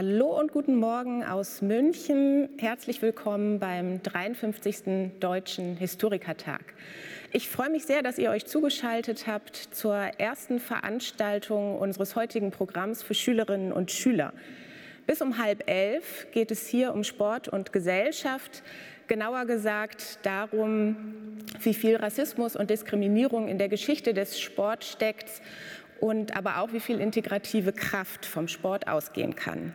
Hallo und guten Morgen aus München. Herzlich willkommen beim 53. Deutschen Historikertag. Ich freue mich sehr, dass ihr euch zugeschaltet habt zur ersten Veranstaltung unseres heutigen Programms für Schülerinnen und Schüler. Bis um halb elf geht es hier um Sport und Gesellschaft, genauer gesagt darum, wie viel Rassismus und Diskriminierung in der Geschichte des Sports steckt und aber auch, wie viel integrative Kraft vom Sport ausgehen kann.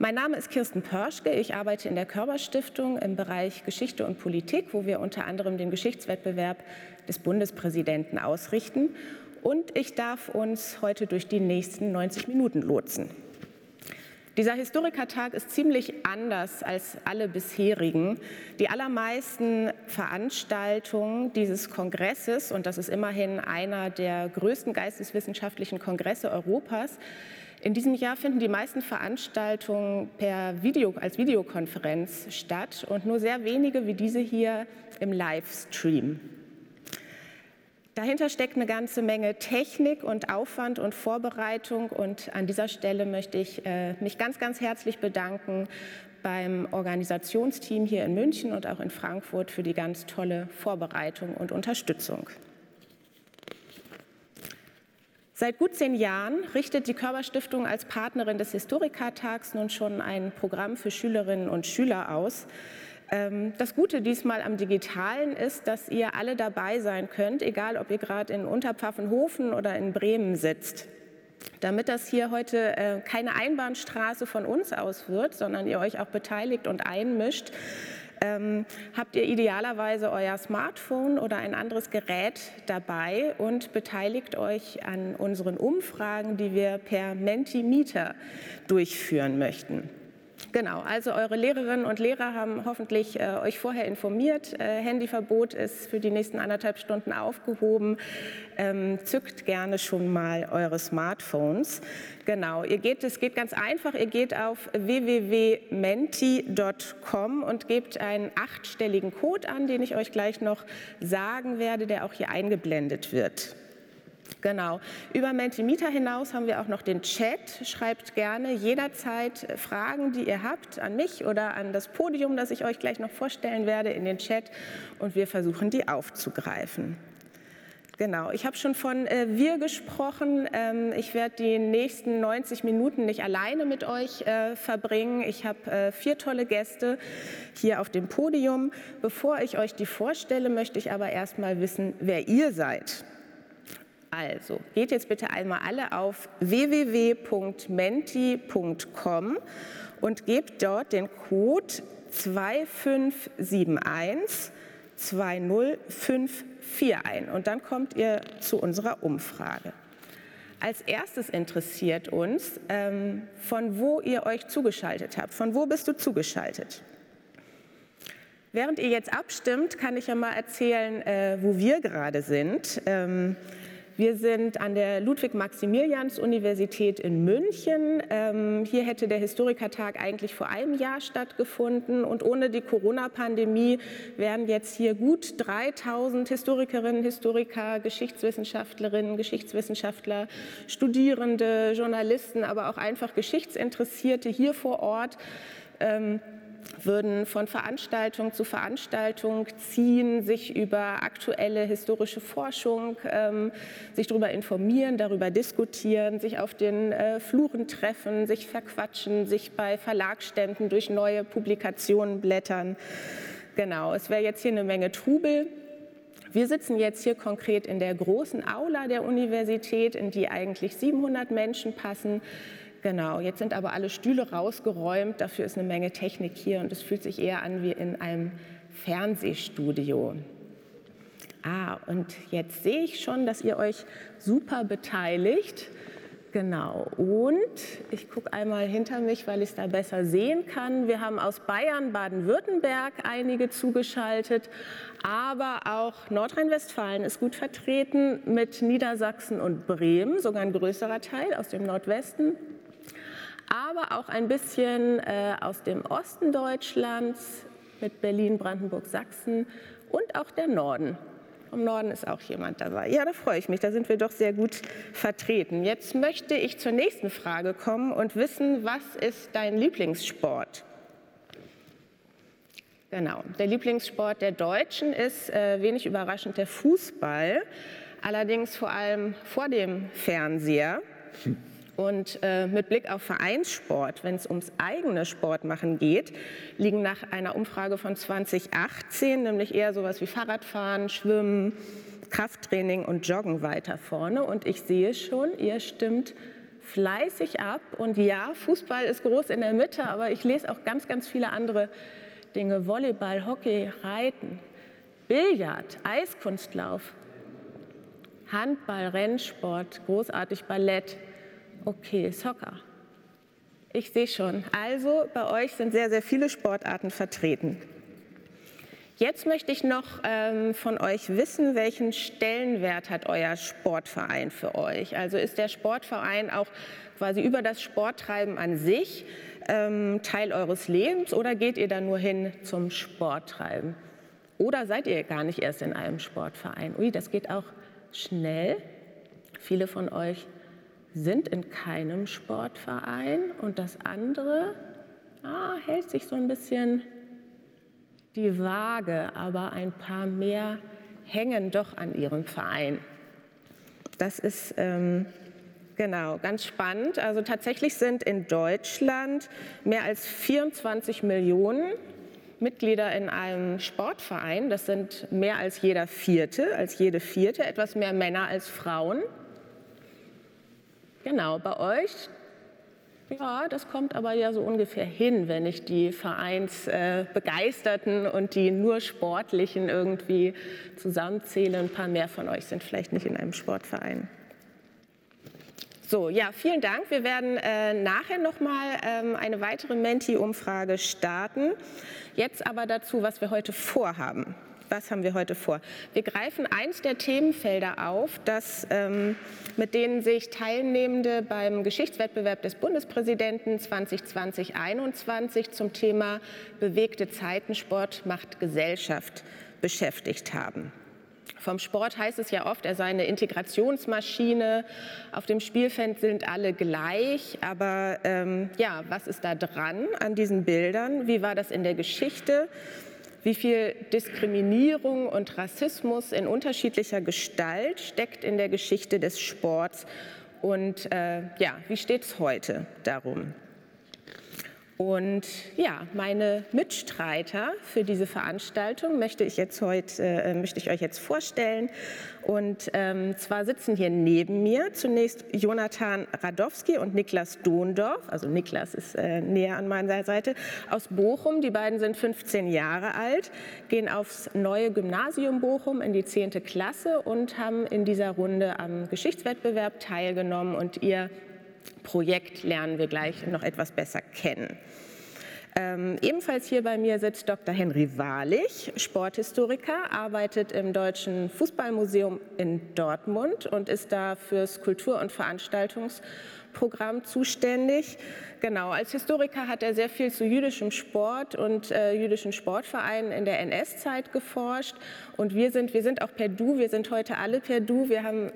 Mein Name ist Kirsten Pörschke. Ich arbeite in der Körperstiftung im Bereich Geschichte und Politik, wo wir unter anderem den Geschichtswettbewerb des Bundespräsidenten ausrichten. Und ich darf uns heute durch die nächsten 90 Minuten lotsen. Dieser Historikertag ist ziemlich anders als alle bisherigen. Die allermeisten Veranstaltungen dieses Kongresses, und das ist immerhin einer der größten geisteswissenschaftlichen Kongresse Europas, in diesem Jahr finden die meisten Veranstaltungen per Video, als Videokonferenz statt und nur sehr wenige wie diese hier im Livestream. Dahinter steckt eine ganze Menge Technik und Aufwand und Vorbereitung. Und an dieser Stelle möchte ich äh, mich ganz, ganz herzlich bedanken beim Organisationsteam hier in München und auch in Frankfurt für die ganz tolle Vorbereitung und Unterstützung. Seit gut zehn Jahren richtet die Körperstiftung als Partnerin des Historikertags nun schon ein Programm für Schülerinnen und Schüler aus, ähm, das Gute diesmal am Digitalen ist, dass ihr alle dabei sein könnt, egal ob ihr gerade in Unterpfaffenhofen oder in Bremen sitzt. Damit das hier heute äh, keine Einbahnstraße von uns aus wird, sondern ihr euch auch beteiligt und einmischt, ähm, habt ihr idealerweise euer Smartphone oder ein anderes Gerät dabei und beteiligt euch an unseren Umfragen, die wir per Mentimeter durchführen möchten. Genau, also eure Lehrerinnen und Lehrer haben hoffentlich äh, euch vorher informiert. Äh, Handyverbot ist für die nächsten anderthalb Stunden aufgehoben. Ähm, zückt gerne schon mal eure Smartphones. Genau, ihr geht, es geht ganz einfach. Ihr geht auf www.menti.com und gebt einen achtstelligen Code an, den ich euch gleich noch sagen werde, der auch hier eingeblendet wird. Genau. Über Mentimeter hinaus haben wir auch noch den Chat. Schreibt gerne jederzeit Fragen, die ihr habt, an mich oder an das Podium, das ich euch gleich noch vorstellen werde, in den Chat und wir versuchen, die aufzugreifen. Genau, ich habe schon von äh, wir gesprochen. Ähm, ich werde die nächsten 90 Minuten nicht alleine mit euch äh, verbringen. Ich habe äh, vier tolle Gäste hier auf dem Podium. Bevor ich euch die vorstelle, möchte ich aber erst mal wissen, wer ihr seid. Also geht jetzt bitte einmal alle auf www.menti.com und gebt dort den Code 2571 2054 ein und dann kommt ihr zu unserer Umfrage. Als erstes interessiert uns, ähm, von wo ihr euch zugeschaltet habt. Von wo bist du zugeschaltet? Während ihr jetzt abstimmt, kann ich ja mal erzählen, äh, wo wir gerade sind. Wir sind an der Ludwig-Maximilians-Universität in München. Ähm, hier hätte der Historikertag eigentlich vor einem Jahr stattgefunden und ohne die Corona-Pandemie wären jetzt hier gut 3000 Historikerinnen, Historiker, Geschichtswissenschaftlerinnen, Geschichtswissenschaftler, Studierende, Journalisten, aber auch einfach Geschichtsinteressierte hier vor Ort. Ähm, würden von Veranstaltung zu Veranstaltung ziehen, sich über aktuelle historische Forschung, ähm, sich darüber informieren, darüber diskutieren, sich auf den äh, Fluren treffen, sich verquatschen, sich bei Verlagsständen durch neue Publikationen blättern. Genau, es wäre jetzt hier eine Menge Trubel. Wir sitzen jetzt hier konkret in der großen Aula der Universität, in die eigentlich 700 Menschen passen. Genau, jetzt sind aber alle Stühle rausgeräumt, dafür ist eine Menge Technik hier und es fühlt sich eher an wie in einem Fernsehstudio. Ah, und jetzt sehe ich schon, dass ihr euch super beteiligt. Genau, und ich gucke einmal hinter mich, weil ich es da besser sehen kann. Wir haben aus Bayern, Baden-Württemberg einige zugeschaltet, aber auch Nordrhein-Westfalen ist gut vertreten mit Niedersachsen und Bremen, sogar ein größerer Teil aus dem Nordwesten aber auch ein bisschen äh, aus dem Osten Deutschlands mit Berlin, Brandenburg, Sachsen und auch der Norden. Im Norden ist auch jemand dabei. Ja, da freue ich mich. Da sind wir doch sehr gut vertreten. Jetzt möchte ich zur nächsten Frage kommen und wissen, was ist dein Lieblingssport? Genau, der Lieblingssport der Deutschen ist äh, wenig überraschend der Fußball, allerdings vor allem vor dem Fernseher. Und äh, mit Blick auf Vereinssport, wenn es ums eigene Sportmachen geht, liegen nach einer Umfrage von 2018 nämlich eher sowas wie Fahrradfahren, Schwimmen, Krafttraining und Joggen weiter vorne. Und ich sehe schon, ihr stimmt fleißig ab. Und ja, Fußball ist groß in der Mitte, aber ich lese auch ganz, ganz viele andere Dinge. Volleyball, Hockey, Reiten, Billard, Eiskunstlauf, Handball, Rennsport, großartig Ballett. Okay, Soccer. Ich sehe schon. Also bei euch sind sehr, sehr viele Sportarten vertreten. Jetzt möchte ich noch ähm, von euch wissen, welchen Stellenwert hat euer Sportverein für euch? Also ist der Sportverein auch quasi über das Sporttreiben an sich ähm, Teil eures Lebens oder geht ihr da nur hin zum Sporttreiben? Oder seid ihr gar nicht erst in einem Sportverein? Ui, das geht auch schnell. Viele von euch sind in keinem Sportverein und das andere ah, hält sich so ein bisschen die Waage, aber ein paar mehr hängen doch an ihrem Verein. Das ist ähm, genau ganz spannend. Also tatsächlich sind in Deutschland mehr als 24 Millionen Mitglieder in einem Sportverein. Das sind mehr als jeder Vierte, als jede Vierte, etwas mehr Männer als Frauen. Genau, bei euch, ja, das kommt aber ja so ungefähr hin, wenn ich die Vereinsbegeisterten und die nur Sportlichen irgendwie zusammenzähle. Ein paar mehr von euch sind vielleicht nicht in einem Sportverein. So, ja, vielen Dank. Wir werden äh, nachher noch mal ähm, eine weitere Menti-Umfrage starten. Jetzt aber dazu, was wir heute vorhaben was haben wir heute vor? Wir greifen eins der Themenfelder auf, das, ähm, mit denen sich Teilnehmende beim Geschichtswettbewerb des Bundespräsidenten 2020-21 zum Thema bewegte Zeiten Sport macht Gesellschaft beschäftigt haben. Vom Sport heißt es ja oft, er sei eine Integrationsmaschine. Auf dem Spielfeld sind alle gleich. Aber ähm, ja, was ist da dran an diesen Bildern? Wie war das in der Geschichte? Wie viel Diskriminierung und Rassismus in unterschiedlicher Gestalt steckt in der Geschichte des Sports und äh, ja, wie steht es heute darum? Und ja, meine Mitstreiter für diese Veranstaltung möchte ich, jetzt heute, äh, möchte ich euch jetzt vorstellen. Und ähm, zwar sitzen hier neben mir zunächst Jonathan Radowski und Niklas Dohndorf. Also Niklas ist äh, näher an meiner Seite aus Bochum. Die beiden sind 15 Jahre alt, gehen aufs neue Gymnasium Bochum in die 10. Klasse und haben in dieser Runde am Geschichtswettbewerb teilgenommen und ihr Projekt lernen wir gleich noch etwas besser kennen. Ähm, ebenfalls hier bei mir sitzt Dr. Henry Wahrlich, Sporthistoriker, arbeitet im Deutschen Fußballmuseum in Dortmund und ist da fürs Kultur- und Veranstaltungsprogramm zuständig. Genau, als Historiker hat er sehr viel zu jüdischem Sport und äh, jüdischen Sportvereinen in der NS-Zeit geforscht. Und wir sind, wir sind auch per Du, wir sind heute alle per Du. Wir haben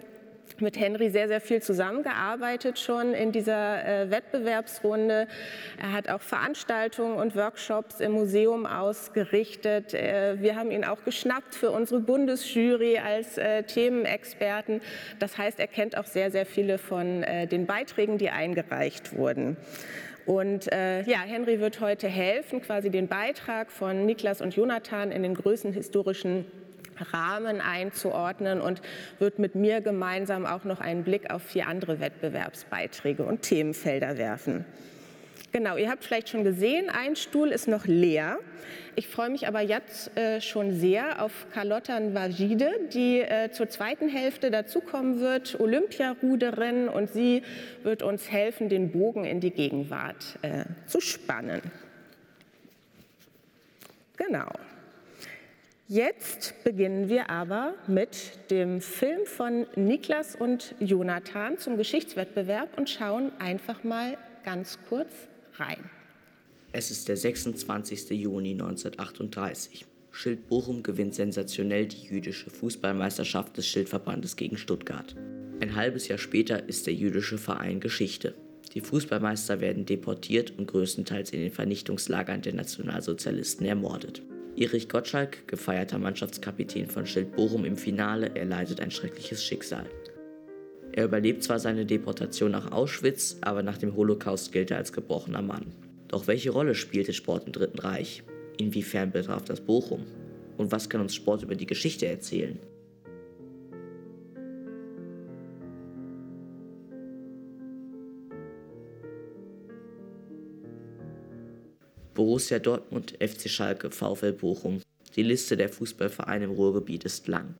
mit Henry sehr, sehr viel zusammengearbeitet schon in dieser äh, Wettbewerbsrunde. Er hat auch Veranstaltungen und Workshops im Museum ausgerichtet. Äh, wir haben ihn auch geschnappt für unsere Bundesjury als äh, Themenexperten. Das heißt, er kennt auch sehr, sehr viele von äh, den Beiträgen, die eingereicht wurden. Und äh, ja, Henry wird heute helfen, quasi den Beitrag von Niklas und Jonathan in den größten historischen Rahmen einzuordnen und wird mit mir gemeinsam auch noch einen Blick auf vier andere Wettbewerbsbeiträge und Themenfelder werfen. Genau, ihr habt vielleicht schon gesehen, ein Stuhl ist noch leer. Ich freue mich aber jetzt äh, schon sehr auf Carlotta Nvajide, die äh, zur zweiten Hälfte dazukommen wird, Olympiaruderin, und sie wird uns helfen, den Bogen in die Gegenwart äh, zu spannen. Genau. Jetzt beginnen wir aber mit dem Film von Niklas und Jonathan zum Geschichtswettbewerb und schauen einfach mal ganz kurz rein. Es ist der 26. Juni 1938. Schild Bochum gewinnt sensationell die jüdische Fußballmeisterschaft des Schildverbandes gegen Stuttgart. Ein halbes Jahr später ist der jüdische Verein Geschichte. Die Fußballmeister werden deportiert und größtenteils in den Vernichtungslagern der Nationalsozialisten ermordet. Erich Gottschalk, gefeierter Mannschaftskapitän von Schild Bochum im Finale, erleidet ein schreckliches Schicksal. Er überlebt zwar seine Deportation nach Auschwitz, aber nach dem Holocaust gilt er als gebrochener Mann. Doch welche Rolle spielte Sport im Dritten Reich? Inwiefern betraf das Bochum? Und was kann uns Sport über die Geschichte erzählen? Borussia Dortmund, FC Schalke, VfL Bochum. Die Liste der Fußballvereine im Ruhrgebiet ist lang.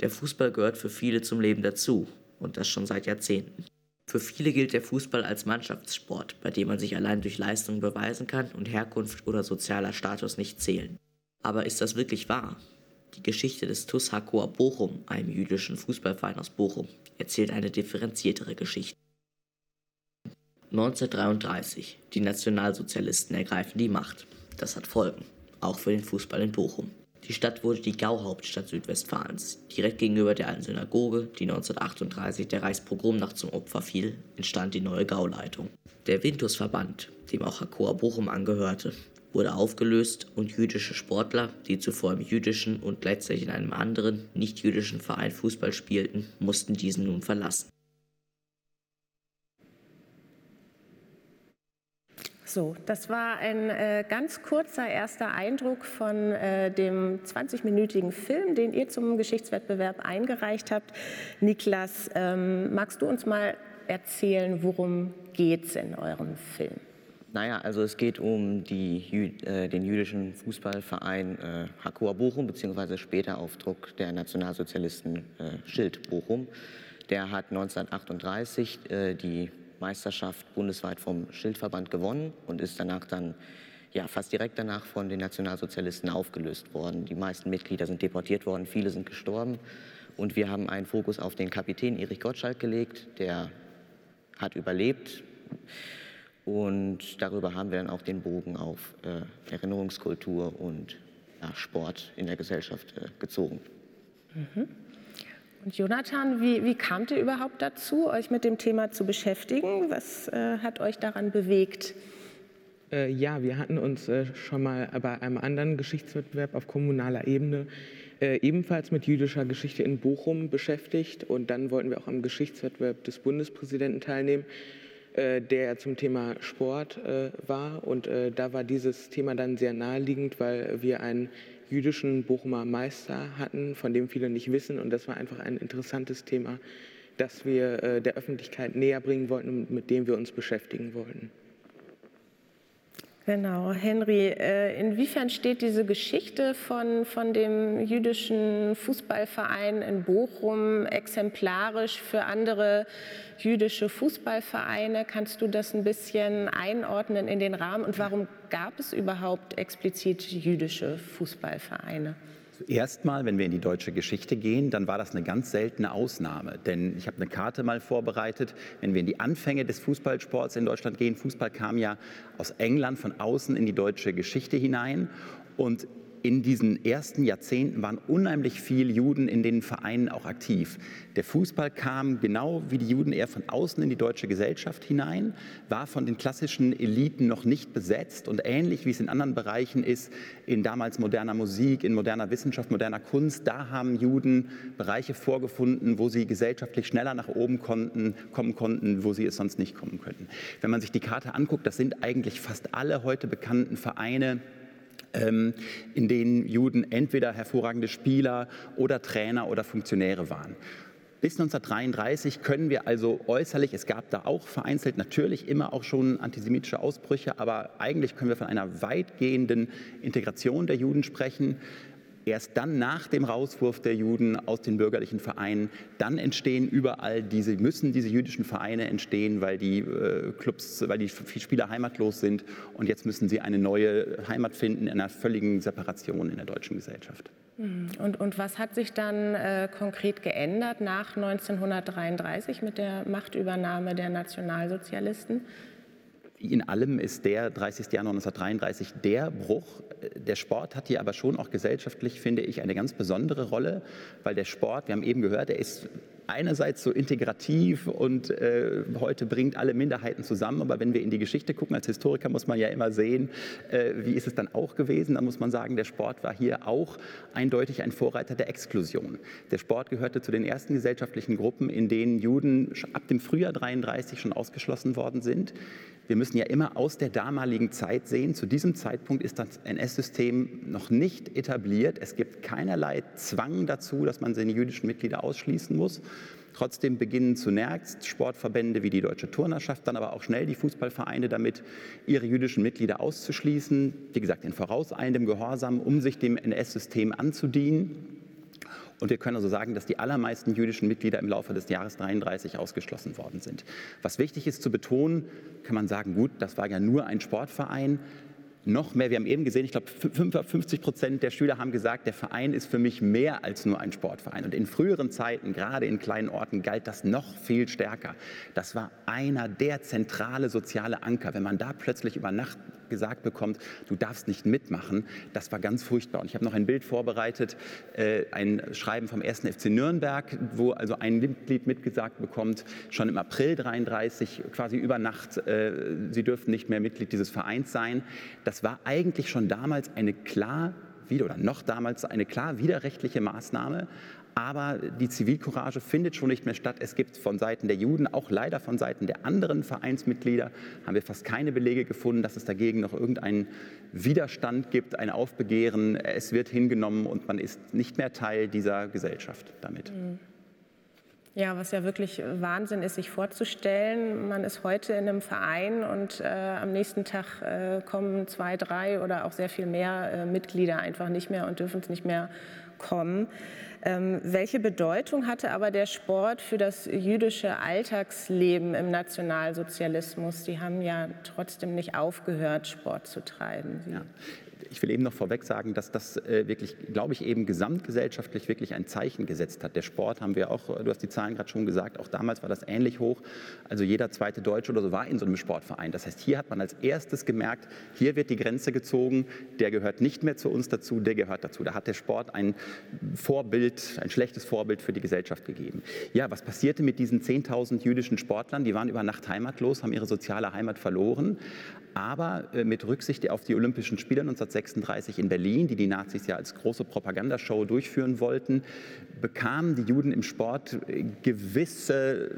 Der Fußball gehört für viele zum Leben dazu und das schon seit Jahrzehnten. Für viele gilt der Fußball als Mannschaftssport, bei dem man sich allein durch Leistung beweisen kann und Herkunft oder sozialer Status nicht zählen. Aber ist das wirklich wahr? Die Geschichte des TuS Hakor Bochum, einem jüdischen Fußballverein aus Bochum, erzählt eine differenziertere Geschichte. 1933. Die Nationalsozialisten ergreifen die Macht. Das hat Folgen, auch für den Fußball in Bochum. Die Stadt wurde die Gauhauptstadt Südwestfalens. Direkt gegenüber der alten Synagoge, die 1938 der Reichspogromnacht zum Opfer fiel, entstand die neue Gauleitung. Der Vintusverband, dem auch Hakoa Bochum angehörte, wurde aufgelöst und jüdische Sportler, die zuvor im jüdischen und gleichzeitig in einem anderen, nicht jüdischen Verein Fußball spielten, mussten diesen nun verlassen. So, das war ein äh, ganz kurzer erster Eindruck von äh, dem 20-minütigen Film, den ihr zum Geschichtswettbewerb eingereicht habt. Niklas, ähm, magst du uns mal erzählen, worum geht es in eurem Film? Naja, also es geht um die, äh, den jüdischen Fußballverein äh, Hakua Bochum, beziehungsweise später auf Druck der Nationalsozialisten äh, Schild Bochum. Der hat 1938 äh, die Meisterschaft bundesweit vom Schildverband gewonnen und ist danach dann ja, fast direkt danach von den Nationalsozialisten aufgelöst worden. Die meisten Mitglieder sind deportiert worden, viele sind gestorben. Und wir haben einen Fokus auf den Kapitän Erich Gottschalk gelegt, der hat überlebt. Und darüber haben wir dann auch den Bogen auf äh, Erinnerungskultur und ja, Sport in der Gesellschaft äh, gezogen. Mhm. Und Jonathan, wie, wie kamt ihr überhaupt dazu, euch mit dem Thema zu beschäftigen? Was äh, hat euch daran bewegt? Äh, ja, wir hatten uns äh, schon mal bei einem anderen Geschichtswettbewerb auf kommunaler Ebene äh, ebenfalls mit jüdischer Geschichte in Bochum beschäftigt. Und dann wollten wir auch am Geschichtswettbewerb des Bundespräsidenten teilnehmen, äh, der zum Thema Sport äh, war. Und da war dieses Thema dann sehr naheliegend, weil wir einen jüdischen Bochumer Meister hatten, von dem viele nicht wissen. Und das war einfach ein interessantes Thema, das wir äh, der Öffentlichkeit näher bringen wollten und mit dem wir uns beschäftigen wollten. Genau, Henry, äh, inwiefern steht diese Geschichte von, von dem jüdischen Fußballverein in Bochum exemplarisch für andere jüdische Fußballvereine? Kannst du das ein bisschen einordnen in den Rahmen und warum gab es überhaupt explizit jüdische Fußballvereine? Zuerst mal, wenn wir in die deutsche Geschichte gehen, dann war das eine ganz seltene Ausnahme. Denn ich habe eine Karte mal vorbereitet. Wenn wir in die Anfänge des Fußballsports in Deutschland gehen, Fußball kam ja aus England von außen in die deutsche Geschichte hinein. Und in diesen ersten Jahrzehnten waren unheimlich viele Juden in den Vereinen auch aktiv. Der Fußball kam genau wie die Juden eher von außen in die deutsche Gesellschaft hinein, war von den klassischen Eliten noch nicht besetzt und ähnlich wie es in anderen Bereichen ist, in damals moderner Musik, in moderner Wissenschaft, moderner Kunst, da haben Juden Bereiche vorgefunden, wo sie gesellschaftlich schneller nach oben konnten, kommen konnten, wo sie es sonst nicht kommen könnten. Wenn man sich die Karte anguckt, das sind eigentlich fast alle heute bekannten Vereine, in denen Juden entweder hervorragende Spieler oder Trainer oder Funktionäre waren. Bis 1933 können wir also äußerlich, es gab da auch vereinzelt natürlich immer auch schon antisemitische Ausbrüche, aber eigentlich können wir von einer weitgehenden Integration der Juden sprechen. Erst dann nach dem Rauswurf der Juden aus den bürgerlichen Vereinen, dann entstehen überall diese, müssen diese jüdischen Vereine entstehen, weil die äh, Clubs, weil die Spieler heimatlos sind und jetzt müssen sie eine neue Heimat finden in einer völligen Separation in der deutschen Gesellschaft. Mhm. Und, und was hat sich dann äh, konkret geändert nach 1933 mit der Machtübernahme der Nationalsozialisten? In allem ist der 30. Januar 1933 der Bruch. Der Sport hat hier aber schon auch gesellschaftlich, finde ich, eine ganz besondere Rolle, weil der Sport, wir haben eben gehört, er ist einerseits so integrativ und äh, heute bringt alle Minderheiten zusammen, aber wenn wir in die Geschichte gucken, als Historiker muss man ja immer sehen, äh, wie ist es dann auch gewesen, dann muss man sagen, der Sport war hier auch eindeutig ein Vorreiter der Exklusion. Der Sport gehörte zu den ersten gesellschaftlichen Gruppen, in denen Juden ab dem Frühjahr 33 schon ausgeschlossen worden sind. Wir müssen ja immer aus der damaligen Zeit sehen. Zu diesem Zeitpunkt ist das NS-System noch nicht etabliert. Es gibt keinerlei Zwang dazu, dass man seine jüdischen Mitglieder ausschließen muss. Trotzdem beginnen zunächst Sportverbände wie die Deutsche Turnerschaft, dann aber auch schnell die Fußballvereine damit, ihre jüdischen Mitglieder auszuschließen. Wie gesagt, in vorauseilendem Gehorsam, um sich dem NS-System anzudienen. Und wir können also sagen, dass die allermeisten jüdischen Mitglieder im Laufe des Jahres 33 ausgeschlossen worden sind. Was wichtig ist zu betonen, kann man sagen, gut, das war ja nur ein Sportverein. Noch mehr, wir haben eben gesehen, ich glaube 55 Prozent der Schüler haben gesagt, der Verein ist für mich mehr als nur ein Sportverein. Und in früheren Zeiten, gerade in kleinen Orten, galt das noch viel stärker. Das war einer der zentrale soziale Anker. Wenn man da plötzlich über Nacht gesagt bekommt, du darfst nicht mitmachen, das war ganz furchtbar. Und ich habe noch ein Bild vorbereitet, äh, ein Schreiben vom 1. FC Nürnberg, wo also ein Mitglied mitgesagt bekommt, schon im April 33, quasi über Nacht, äh, sie dürften nicht mehr Mitglied dieses Vereins sein. Das war eigentlich schon damals eine klar wieder oder noch damals eine klar widerrechtliche Maßnahme, aber die Zivilcourage findet schon nicht mehr statt. Es gibt von Seiten der Juden, auch leider von Seiten der anderen Vereinsmitglieder, haben wir fast keine Belege gefunden, dass es dagegen noch irgendeinen Widerstand gibt, ein Aufbegehren. Es wird hingenommen und man ist nicht mehr Teil dieser Gesellschaft damit. Mhm. Ja, was ja wirklich Wahnsinn ist, sich vorzustellen. Man ist heute in einem Verein und äh, am nächsten Tag äh, kommen zwei, drei oder auch sehr viel mehr äh, Mitglieder einfach nicht mehr und dürfen es nicht mehr kommen. Ähm, welche Bedeutung hatte aber der Sport für das jüdische Alltagsleben im Nationalsozialismus? Die haben ja trotzdem nicht aufgehört, Sport zu treiben. Ja ich will eben noch vorweg sagen, dass das äh, wirklich, glaube ich, eben gesamtgesellschaftlich wirklich ein Zeichen gesetzt hat. Der Sport haben wir auch, du hast die Zahlen gerade schon gesagt, auch damals war das ähnlich hoch. Also jeder zweite Deutsche oder so war in so einem Sportverein. Das heißt, hier hat man als erstes gemerkt, hier wird die Grenze gezogen, der gehört nicht mehr zu uns dazu, der gehört dazu. Da hat der Sport ein Vorbild, ein schlechtes Vorbild für die Gesellschaft gegeben. Ja, was passierte mit diesen 10.000 jüdischen Sportlern? Die waren über Nacht heimatlos, haben ihre soziale Heimat verloren aber äh, mit Rücksicht auf die Olympischen Spiele 1936 in Berlin, die die Nazis ja als große Propagandashow durchführen wollten, bekamen die Juden im Sport äh, gewisse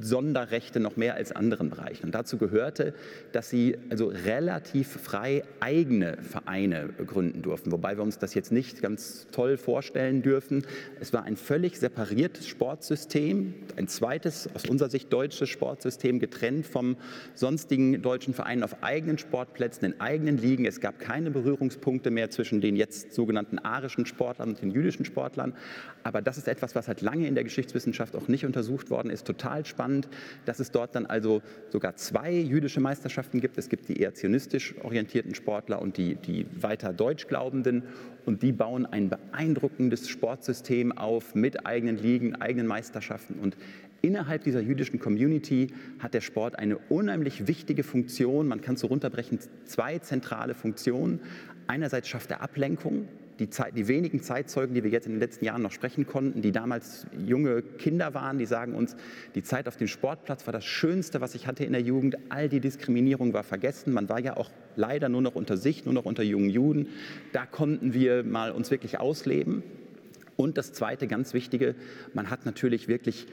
Sonderrechte noch mehr als anderen Bereichen. Und dazu gehörte, dass sie also relativ frei eigene Vereine gründen durften, wobei wir uns das jetzt nicht ganz toll vorstellen dürfen. Es war ein völlig separiertes Sportsystem, ein zweites aus unserer Sicht deutsches Sportsystem, getrennt vom sonstigen deutschen Verein auf eigenen Sportplätzen, in eigenen Ligen. Es gab keine Berührungspunkte mehr zwischen den jetzt sogenannten arischen Sportlern und den jüdischen Sportlern. Aber das ist etwas, was halt lange in der Geschichtswissenschaft auch nicht untersucht worden ist. Total spannend, dass es dort dann also sogar zwei jüdische Meisterschaften gibt. Es gibt die eher zionistisch orientierten Sportler und die, die weiter deutsch glaubenden. Und die bauen ein beeindruckendes Sportsystem auf mit eigenen Ligen, eigenen Meisterschaften. Und Innerhalb dieser jüdischen Community hat der Sport eine unheimlich wichtige Funktion. Man kann es so runterbrechen, zwei zentrale Funktionen. Einerseits schafft er Ablenkung. Die, Zeit, die, wenigen Zeitzeugen, die wir jetzt in den letzten Jahren noch sprechen konnten, die damals junge Kinder waren, die sagen uns, die Zeit auf dem Sportplatz war das Schönste, was ich hatte in der Jugend. All die Diskriminierung war vergessen. Man war ja auch leider nur noch unter sich, nur noch unter jungen Juden. Da konnten wir mal uns wirklich ausleben. Und das Zweite, ganz Wichtige, man hat natürlich wirklich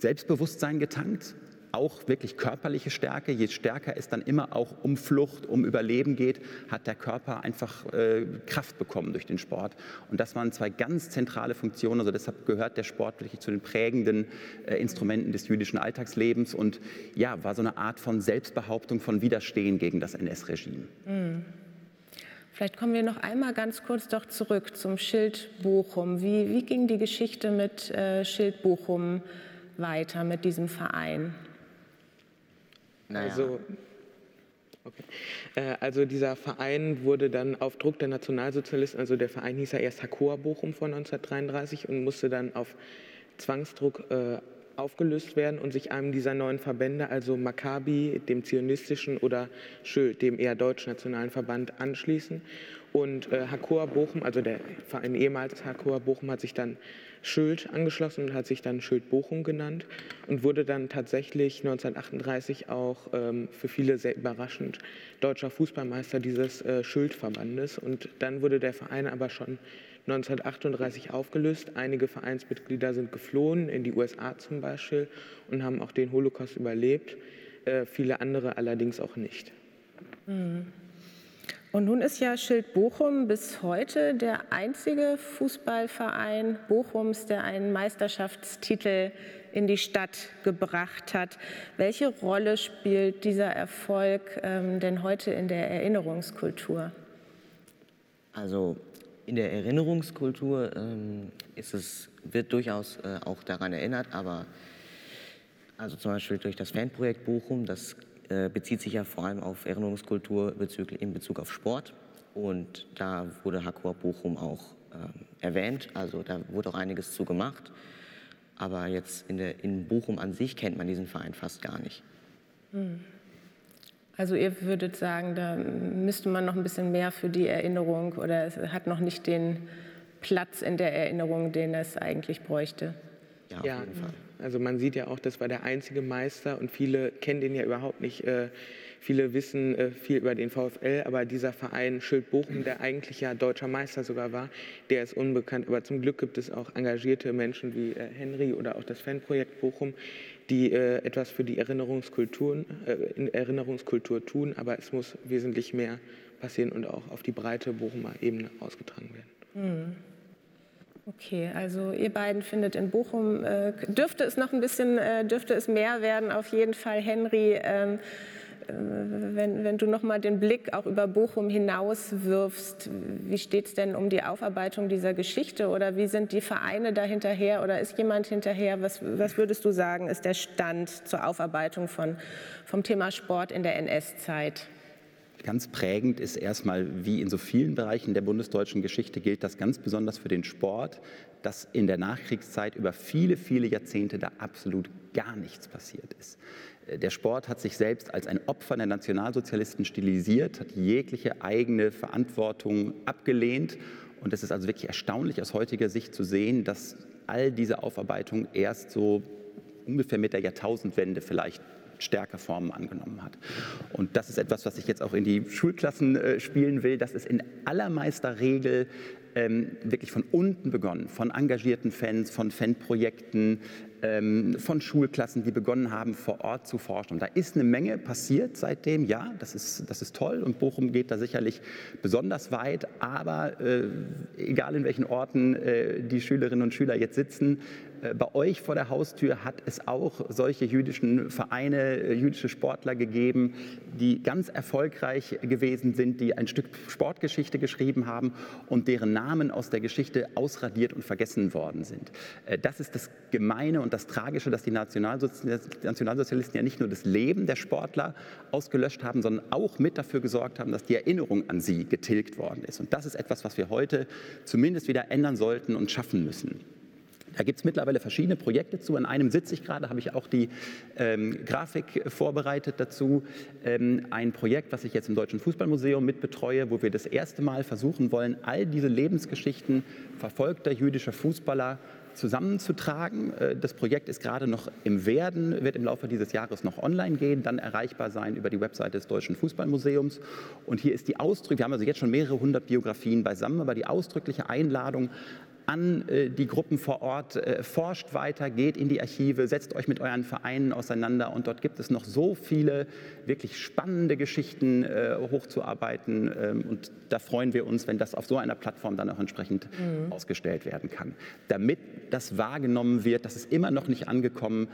Selbstbewusstsein getankt, auch wirklich körperliche Stärke. Je stärker es dann immer auch um Flucht, um Überleben geht, hat der Körper einfach äh, Kraft bekommen durch den Sport. Und das waren zwei ganz zentrale Funktionen. Also deshalb gehört der Sport wirklich zu den prägenden äh, Instrumenten des jüdischen Alltagslebens und ja, war so eine Art von Selbstbehauptung, von Widerstehen gegen das NS-Regime. Mhm. Vielleicht kommen wir noch einmal ganz kurz doch zurück zum Schild Bochum. Wie, wie ging die Geschichte mit äh, Schild Bochum weiter mit diesem Verein? Naja. Also, okay. äh, also dieser Verein wurde dann auf Druck der Nationalsozialisten, also der Verein hieß ja erst Hakoa Bochum von 1933 und musste dann auf Zwangsdruck äh, aufgelöst werden und sich einem dieser neuen Verbände, also Maccabi, dem zionistischen oder Schild, dem eher deutschnationalen Verband, anschließen. Und äh, Hakoa Bochum, also der Verein ehemals Hakoa Bochum, hat sich dann Schild angeschlossen und hat sich dann Schild Bochum genannt und wurde dann tatsächlich 1938 auch ähm, für viele sehr überraschend deutscher Fußballmeister dieses äh, Schildverbandes. Und dann wurde der Verein aber schon 1938 aufgelöst. Einige Vereinsmitglieder sind geflohen, in die USA zum Beispiel, und haben auch den Holocaust überlebt. Äh, viele andere allerdings auch nicht. Mhm. Und nun ist ja Schild Bochum bis heute der einzige Fußballverein Bochums, der einen Meisterschaftstitel in die Stadt gebracht hat. Welche Rolle spielt dieser Erfolg ähm, denn heute in der Erinnerungskultur? Also in der Erinnerungskultur ähm, ist es, wird durchaus äh, auch daran erinnert, aber also zum Beispiel durch das Fanprojekt Bochum, das bezieht sich ja vor allem auf Erinnerungskultur in Bezug auf Sport. Und da wurde Hakor Bochum auch äh, erwähnt. Also da wurde auch einiges zu gemacht. Aber jetzt in, der, in Bochum an sich kennt man diesen Verein fast gar nicht. Hm. Also ihr würdet sagen, da müsste man noch ein bisschen mehr für die Erinnerung oder es hat noch nicht den Platz in der Erinnerung, den es eigentlich bräuchte. Ja, auf ja, jeden Fall. Also man sieht ja auch, das war der einzige Meister und viele kennen den ja überhaupt nicht. Äh, viele wissen äh, viel über den VfL, aber dieser Verein Schild Bochum, der eigentlich ja deutscher Meister sogar war, der ist unbekannt. Aber zum Glück gibt es auch engagierte Menschen wie äh, Henry oder auch das Fanprojekt Bochum, die etwas für die Erinnerungskultur, Erinnerungskultur tun. Aber es muss wesentlich mehr passieren und auch auf die breite Bochumer Ebene ausgetragen werden. Mhm. Okay, also ihr beiden findet in Bochum, äh, dürfte es noch ein bisschen, äh, dürfte es mehr werden, auf jeden Fall, Henry. Ähm, äh, wenn, wenn, du noch mal den Blick auch über Bochum hinaus wirfst, wie steht es denn um die Aufarbeitung dieser Geschichte oder wie sind die Vereine da hinterher oder ist jemand hinterher? Was, was würdest du sagen, ist der Stand zur Aufarbeitung von, vom Thema Sport in der NS-Zeit? Ganz prägend ist erstmal, wie in so vielen Bereichen der bundesdeutschen Geschichte gilt das ganz besonders für den Sport, dass in der Nachkriegszeit über viele, viele Jahrzehnte da absolut gar nichts passiert ist. Der Sport hat sich selbst als ein Opfer der Nationalsozialisten stilisiert, hat jegliche eigene Verantwortung abgelehnt. Und es ist also wirklich erstaunlich aus heutiger Sicht zu sehen, dass all diese Aufarbeitung erst so ungefähr mit der Jahrtausendwende vielleicht stärker Formen angenommen hat. Und das ist etwas, was ich jetzt auch in die Schulklassen äh, spielen will. Das ist in allermeister Regel ähm, wirklich von unten begonnen, von engagierten Fans, von Fanprojekten, ähm, von Schulklassen, die begonnen haben, vor Ort zu forschen. Und da ist eine Menge passiert seitdem, ja, das ist, das ist toll und Bochum geht da sicherlich besonders weit, aber äh, egal in welchen Orten äh, die Schülerinnen und Schüler jetzt sitzen, bei euch vor der Haustür hat es auch solche jüdischen Vereine, äh, jüdische Sportler gegeben, die ganz erfolgreich gewesen sind, die ein Stück Sportgeschichte geschrieben haben und deren Namen aus der Geschichte ausradiert und vergessen worden sind. Äh, das ist das Gemeine und das Tragische, dass die Nationalsozialisten ja nicht nur das Leben der Sportler ausgelöscht haben, sondern auch mit dafür gesorgt haben, dass die Erinnerung an sie getilgt worden ist. Und das ist etwas, was wir heute zumindest wieder ändern sollten und schaffen müssen. Da gibt es mittlerweile verschiedene Projekte zu. In einem sitze ich gerade, habe ich auch die ähm, Grafik vorbereitet dazu. Ähm, ein Projekt, was ich jetzt im Deutschen Fußballmuseum mitbetreue, wo wir das erste Mal versuchen wollen, all diese Lebensgeschichten verfolgter jüdischer Fußballer zusammenzutragen. Äh, das Projekt ist gerade noch im Werden, wird im Laufe dieses Jahres noch online gehen, dann erreichbar sein über die Webseite des Deutschen Fußballmuseums. Und hier ist die Ausdrücke, wir haben also jetzt schon mehrere hundert Biografien beisammen, aber die ausdrückliche Einladung an äh, die Gruppen vor Ort, äh, forscht weiter, geht in die Archive, setzt euch mit euren Vereinen auseinander und dort gibt es noch so viele wirklich spannende Geschichten äh, hochzuarbeiten ähm, und da freuen wir uns, wenn das auf so einer Plattform dann auch entsprechend mhm. ausgestellt werden kann. Damit das wahrgenommen wird, das ist immer noch nicht angekommen,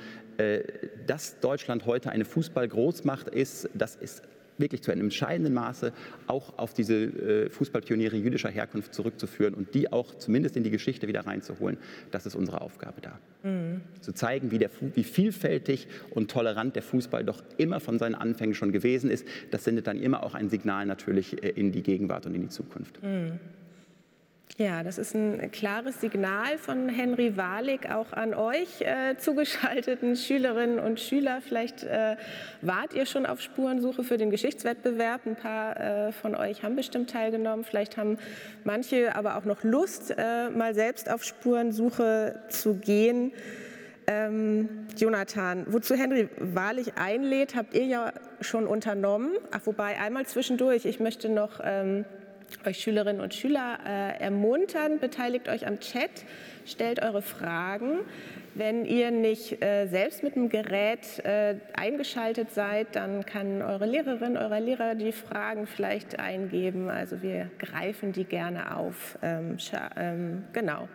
dass Deutschland heute eine Fußballgroßmacht ist, das ist wirklich zu einem entscheidenden Maße auch auf diese äh, Fußballpioniere jüdischer Herkunft zurückzuführen und die auch zumindest in die Geschichte wieder reinzuholen. Das ist unsere Aufgabe da. Mhm. Zu zeigen, wie, der, wie vielfältig und tolerant der Fußball doch immer von seinen Anfängen schon gewesen ist. Das sendet dann immer auch ein Signal natürlich äh, in die Gegenwart und in die Zukunft. Mhm. Ja, das ist ein klares Signal von Henry Wahlig auch an euch äh, zugeschalteten Schülerinnen und Schüler. Vielleicht äh, wart ihr schon auf Spurensuche für den Geschichtswettbewerb. Ein paar äh, von euch haben bestimmt teilgenommen. Vielleicht haben manche aber auch noch Lust, äh, mal selbst auf Spurensuche zu gehen. Ähm, Jonathan, wozu Henry Wahrlich einlädt, habt ihr ja schon unternommen. Ach, wobei einmal zwischendurch, ich möchte noch ähm, euch Schülerinnen und Schüler äh, ermuntern, beteiligt euch am Chat, stellt eure Fragen. Wenn ihr nicht äh, selbst mit dem Gerät äh, eingeschaltet seid, dann kann eure Lehrerin, euer Lehrer die Fragen vielleicht eingeben. Also wir greifen die gerne auf. Ähm, ähm, genau.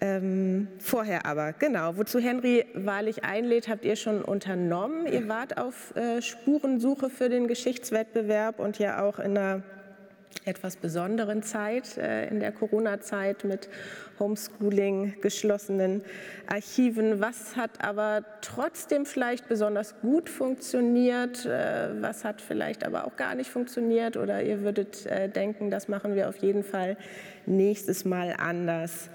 Ähm, vorher aber, genau, wozu Henry wahrlich einlädt, habt ihr schon unternommen. Ihr wart auf äh, Spurensuche für den Geschichtswettbewerb und ja auch in einer etwas besonderen Zeit, äh, in der Corona-Zeit mit Homeschooling, geschlossenen Archiven. Was hat aber trotzdem vielleicht besonders gut funktioniert? Äh, was hat vielleicht aber auch gar nicht funktioniert? Oder ihr würdet äh, denken, das machen wir auf jeden Fall nächstes Mal anders.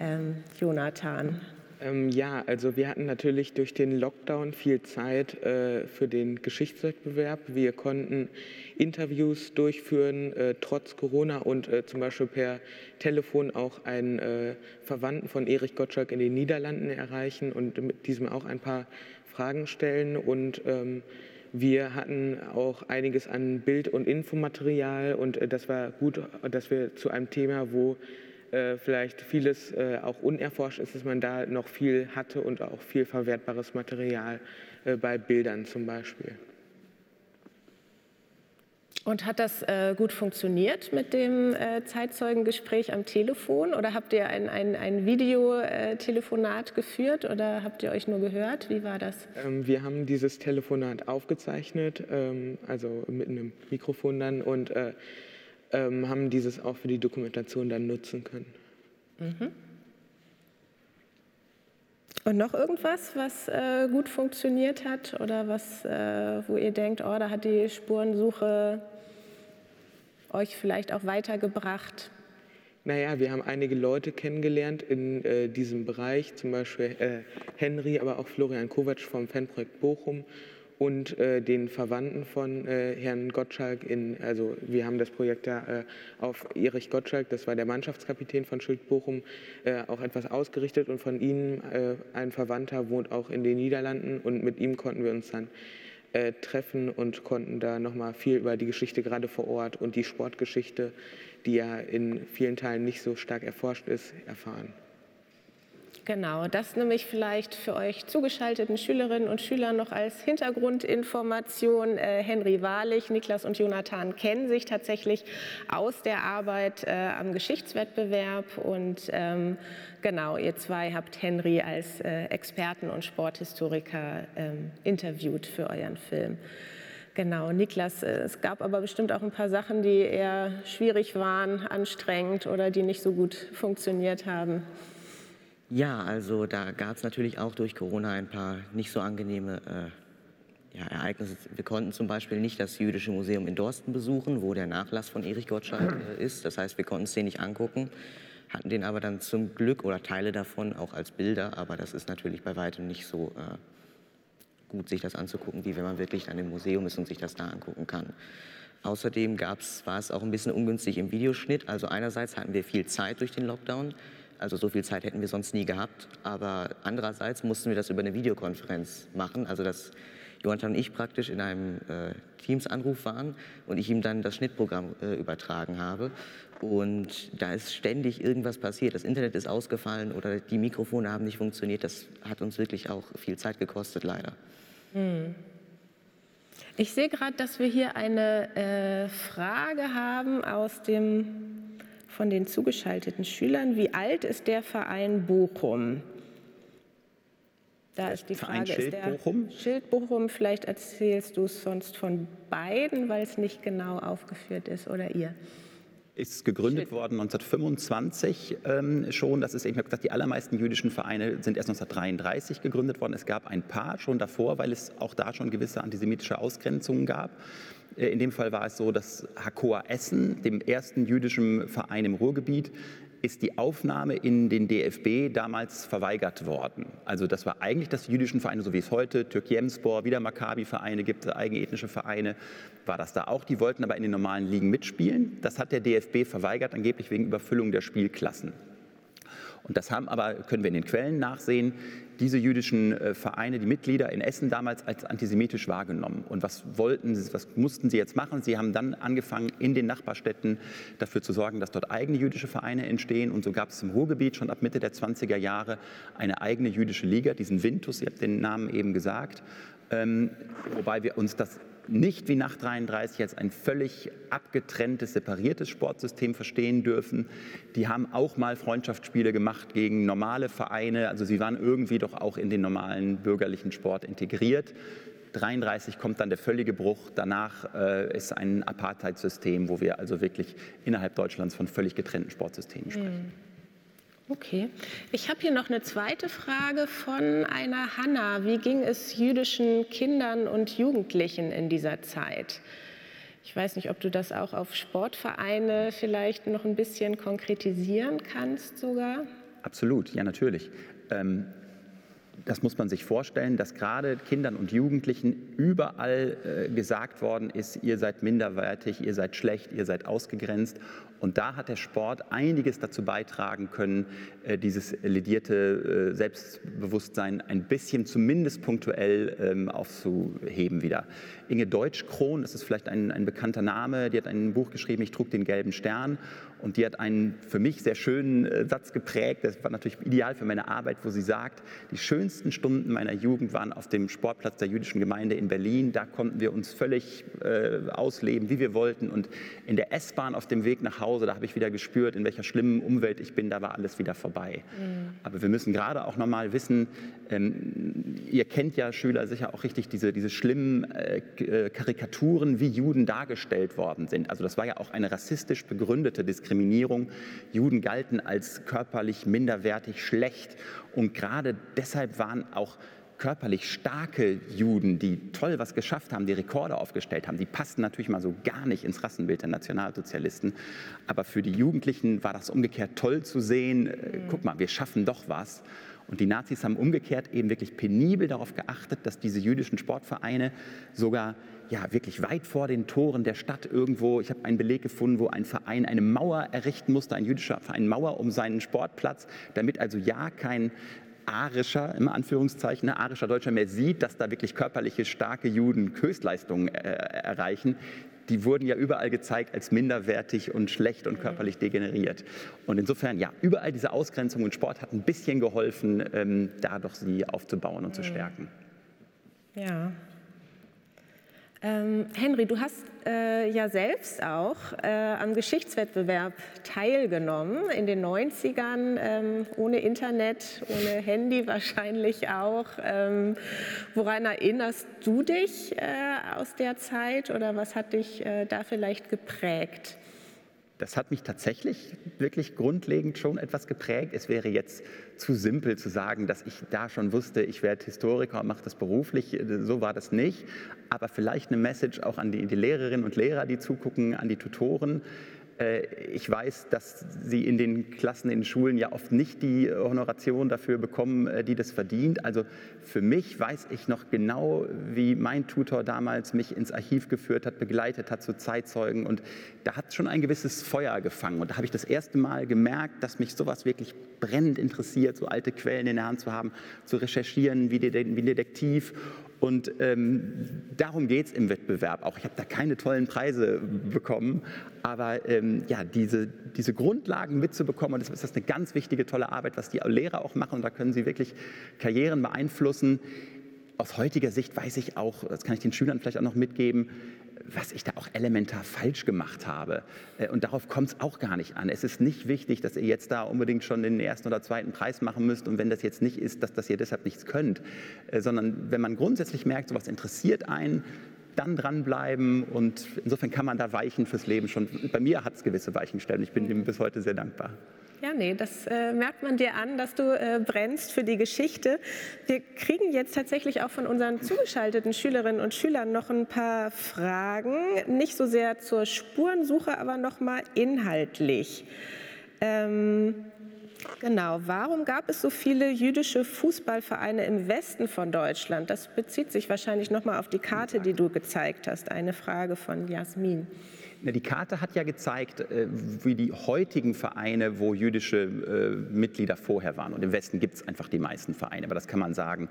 Ähm, Jonathan. Ähm, ja, also wir hatten natürlich durch den Lockdown viel Zeit äh, für den Geschichtswettbewerb. Wir konnten Interviews durchführen, äh, trotz Corona und äh, zum Beispiel per Telefon auch einen äh, Verwandten von Erich Gottschalk in den Niederlanden erreichen und mit diesem auch ein paar Fragen stellen. Und ähm, wir hatten auch einiges an Bild- und Infomaterial und äh, das war gut, dass wir zu einem Thema, wo äh, vielleicht vieles äh, auch unerforscht ist, dass man da noch viel hatte und auch viel verwertbares Material äh, bei Bildern zum Beispiel. Und hat das gut funktioniert mit dem Zeitzeugengespräch am Telefon? Oder habt ihr ein, ein, ein Videotelefonat geführt oder habt ihr euch nur gehört? Wie war das? Ähm, wir haben dieses Telefonat aufgezeichnet, ähm, also mit einem Mikrofon dann und ähm, haben dieses auch für die Dokumentation dann nutzen können. Mhm. Und noch irgendwas, was äh, gut funktioniert hat oder was, äh, wo ihr denkt, oh, da hat die Spurensuche euch vielleicht auch weitergebracht? Naja, wir haben einige Leute kennengelernt in äh, diesem Bereich, zum Beispiel äh, Henry, aber auch Florian Kovac vom Fanprojekt Bochum und äh, den Verwandten von äh, Herrn Gottschalk. In, also wir haben das Projekt da äh, auf Erich Gottschalk, das war der Mannschaftskapitän von Schild Bochum, äh, auch etwas ausgerichtet und von ihm äh, ein Verwandter wohnt auch in den Niederlanden und mit ihm konnten wir uns dann äh, treffen und konnten da nochmal viel über die Geschichte gerade vor Ort und die Sportgeschichte, die ja in vielen Teilen nicht so stark erforscht ist, erfahren. Genau, das nämlich vielleicht für euch zugeschalteten Schülerinnen und Schüler noch als Hintergrundinformation. Äh, Henry Wahrlich, Niklas und Jonathan kennen sich tatsächlich aus der Arbeit äh, am Geschichtswettbewerb und ähm, genau, ihr zwei habt Henry als äh, Experten und Sporthistoriker ähm, interviewt für euren Film. Genau, Niklas, äh, es gab aber bestimmt auch ein paar Sachen, die eher schwierig waren, anstrengend oder die nicht so gut funktioniert haben. Ja, also da gab es natürlich auch durch Corona ein paar nicht so angenehme äh, ja, Ereignisse. Wir konnten zum Beispiel nicht das Jüdische Museum in Dorsten besuchen, wo der Nachlass von Erich Gottschalk äh, ist. Das heißt, wir konnten es den nicht angucken, hatten den aber dann zum Glück oder Teile davon auch als Bilder. Aber das ist natürlich bei weitem nicht so äh, gut, sich das anzugucken, wie wenn man wirklich an dem Museum ist und sich das da angucken kann. Außerdem gab's, war es auch ein bisschen ungünstig im Videoschnitt. Also einerseits hatten wir viel Zeit durch den Lockdown. Also so viel Zeit hätten wir sonst nie gehabt. Aber andererseits mussten wir das über eine Videokonferenz machen. Also dass Jonathan und ich praktisch in einem äh, Teams-Anruf waren und ich ihm dann das Schnittprogramm äh, übertragen habe. Und da ist ständig irgendwas passiert. Das Internet ist ausgefallen oder die Mikrofone haben nicht funktioniert. Das hat uns wirklich auch viel Zeit gekostet, leider. Hm. Ich sehe gerade, dass wir hier eine äh, Frage haben aus dem von den zugeschalteten Schülern. Wie alt ist der Verein Bochum? Da ist die Frage, Verein Schild ist der Bochum? Schild Bochum, vielleicht erzählst du es sonst von beiden, weil es nicht genau aufgeführt ist, oder ihr? ist gegründet worden 1925 ähm, schon. Das ist eben, ich habe gesagt, die allermeisten jüdischen Vereine sind erst 1933 gegründet worden. Es gab ein paar schon davor, weil es auch da schon gewisse antisemitische Ausgrenzungen gab. Äh, in dem Fall war es so, dass Hakoa Essen, dem ersten jüdischen Verein im Ruhrgebiet, ist die Aufnahme in den DFB damals verweigert worden. Also das war eigentlich, die jüdischen Vereine, so wie es heute, Türkjemspor, wieder Maccabi-Vereine gibt, eigenethnische Vereine, war das da auch. Die wollten aber in den normalen Ligen mitspielen. Das hat der DFB verweigert, angeblich wegen Überfüllung der Spielklassen. Und das haben aber, können wir in den Quellen nachsehen, diese jüdischen äh, Vereine, die Mitglieder in Essen damals als antisemitisch wahrgenommen. Und was wollten sie, was mussten sie jetzt machen? Sie haben dann angefangen, in den Nachbarstädten dafür zu sorgen, dass dort eigene jüdische Vereine entstehen. Und so gab es im Ruhrgebiet schon ab Mitte der 20er Jahre eine eigene jüdische Liga, diesen Vintus, ihr habt den Namen eben gesagt. Ähm, wobei wir uns das nicht wie nach 33 als ein völlig abgetrenntes, separiertes Sportsystem verstehen dürfen. Die haben auch mal Freundschaftsspiele gemacht gegen normale Vereine. Also sie waren irgendwie doch auch in den normalen bürgerlichen Sport integriert. 33 kommt dann der völlige Bruch. Danach äh, ist ein Apartheidssystem, wo wir also wirklich innerhalb Deutschlands von völlig getrennten Sportsystemen sprechen. Mhm. Okay. Ich habe hier noch eine zweite Frage von einer Hanna. Wie ging es jüdischen Kindern und Jugendlichen in dieser Zeit? Ich weiß nicht, ob du das auch auf Sportvereine vielleicht noch ein bisschen konkretisieren kannst sogar. Absolut, ja natürlich. Ähm, das muss man sich vorstellen, dass gerade Kindern und Jugendlichen überall äh, gesagt worden ist, ihr seid minderwertig, ihr seid schlecht, ihr seid ausgegrenzt. Und da hat der Sport einiges dazu beitragen können, äh, dieses ledierte äh, Selbstbewusstsein ein bisschen zumindest punktuell ähm, aufzuheben wieder. Inge Deutsch-Kron, das ist vielleicht ein, ein bekannter Name, die hat ein Buch geschrieben, Ich trug den gelben Stern. Und die hat einen für mich sehr schönen äh, Satz geprägt, das war natürlich ideal für meine Arbeit, wo sie sagt, die schönsten Stunden meiner Jugend waren auf dem Sportplatz der jüdischen Gemeinde in Berlin. Da konnten wir uns völlig äh, ausleben, wie wir wollten. Und in der S-Bahn auf dem Weg nach Hause, da habe ich wieder gespürt, in welcher schlimmen Umwelt ich bin, da war alles wieder vorbei. Mhm. Aber wir müssen gerade auch nochmal wissen, ähm, ihr kennt ja Schüler sicher auch richtig diese, diese schlimmen äh, äh, Karikaturen, wie Juden dargestellt worden sind. Also das war ja auch eine rassistisch begründete Diskriminierung. Diskriminierung. Juden galten als körperlich minderwertig schlecht und gerade deshalb waren auch körperlich starke Juden, die toll was geschafft haben, die Rekorde aufgestellt haben, die passten natürlich mal so gar nicht ins Rassenbild der Nationalsozialisten. Aber für die Jugendlichen war das umgekehrt toll zu sehen, äh, guck mal, wir schaffen doch was. Und die Nazis haben umgekehrt eben wirklich penibel darauf geachtet, dass diese jüdischen Sportvereine sogar ja, wirklich weit vor den Toren der Stadt irgendwo, ich habe einen Beleg gefunden, wo ein Verein eine Mauer errichten musste, ein jüdischer Verein Mauer um seinen Sportplatz, damit also ja kein arischer, im Anführungszeichen, ne, arischer Deutscher mehr sieht, dass da wirklich körperliche, starke Juden Höchstleistungen äh, erreichen. Die wurden ja überall gezeigt als minderwertig und schlecht und körperlich degeneriert. Und insofern, ja, überall diese Ausgrenzung und Sport hat ein bisschen geholfen, ähm, dadurch sie aufzubauen und zu stärken. Ja, ähm, Henry, du hast äh, ja selbst auch äh, am Geschichtswettbewerb teilgenommen in den 90ern, ähm, ohne Internet, ohne Handy wahrscheinlich auch. Ähm, woran erinnerst du dich äh, aus der Zeit oder was hat dich äh, da vielleicht geprägt? Das hat mich tatsächlich wirklich grundlegend schon etwas geprägt. Es wäre jetzt zu simpel zu sagen, dass ich da schon wusste, ich werde Historiker und mache das beruflich. So war das nicht. Aber vielleicht eine Message auch an die, die Lehrerinnen und Lehrer, die zugucken, an die Tutoren. Äh, ich weiß, dass Sie in den Klassen, in den Schulen ja oft nicht die Honoration dafür bekommen, äh, die das verdient. Also für mich weiß ich noch genau, wie mein Tutor damals mich ins Archiv geführt hat, begleitet hat zu Zeitzeugen. Und da hat schon ein gewisses Feuer gefangen. Und da habe ich das erste Mal gemerkt, dass mich sowas wirklich brennend interessiert, so alte Quellen in der Hand zu haben, zu recherchieren wie Detektiv und ähm, darum geht es im Wettbewerb auch. Ich habe da keine tollen Preise bekommen, aber ähm, ja, diese, diese Grundlagen mitzubekommen, und das ist eine ganz wichtige, tolle Arbeit, was die Lehrer auch machen, und da können sie wirklich Karrieren beeinflussen. Aus heutiger Sicht weiß ich auch, das kann ich den Schülern vielleicht auch noch mitgeben, was ich da auch elementar falsch gemacht habe. Äh, und darauf kommt es auch gar nicht an. Es ist nicht wichtig, dass ihr jetzt da unbedingt schon den ersten oder zweiten Preis machen müsst und wenn das jetzt nicht ist, dass, dass ihr deshalb nichts könnt, äh, sondern wenn man grundsätzlich merkt, sowas interessiert einen, dann dranbleiben und insofern kann man da Weichen fürs Leben schon, bei mir hat es gewisse Weichen gestellt und ich bin ihm bis heute sehr dankbar. Ja, nee, das äh, merkt man dir an, dass du äh, brennst für die Geschichte. Wir kriegen jetzt tatsächlich auch von unseren zugeschalteten Schülerinnen und Schülern noch ein paar Fragen, nicht so sehr zur Spurensuche, aber noch mal inhaltlich. Ähm, genau, warum gab es so viele jüdische Fußballvereine im Westen von Deutschland? Das bezieht sich wahrscheinlich noch mal auf die Karte, die du gezeigt hast. Eine Frage von Jasmin. Die Karte hat ja gezeigt, äh, wie die heutigen Vereine, wo jüdische äh, Mitglieder vorher waren. Und im Westen gibt es einfach die meisten Vereine, aber das kann man sagen.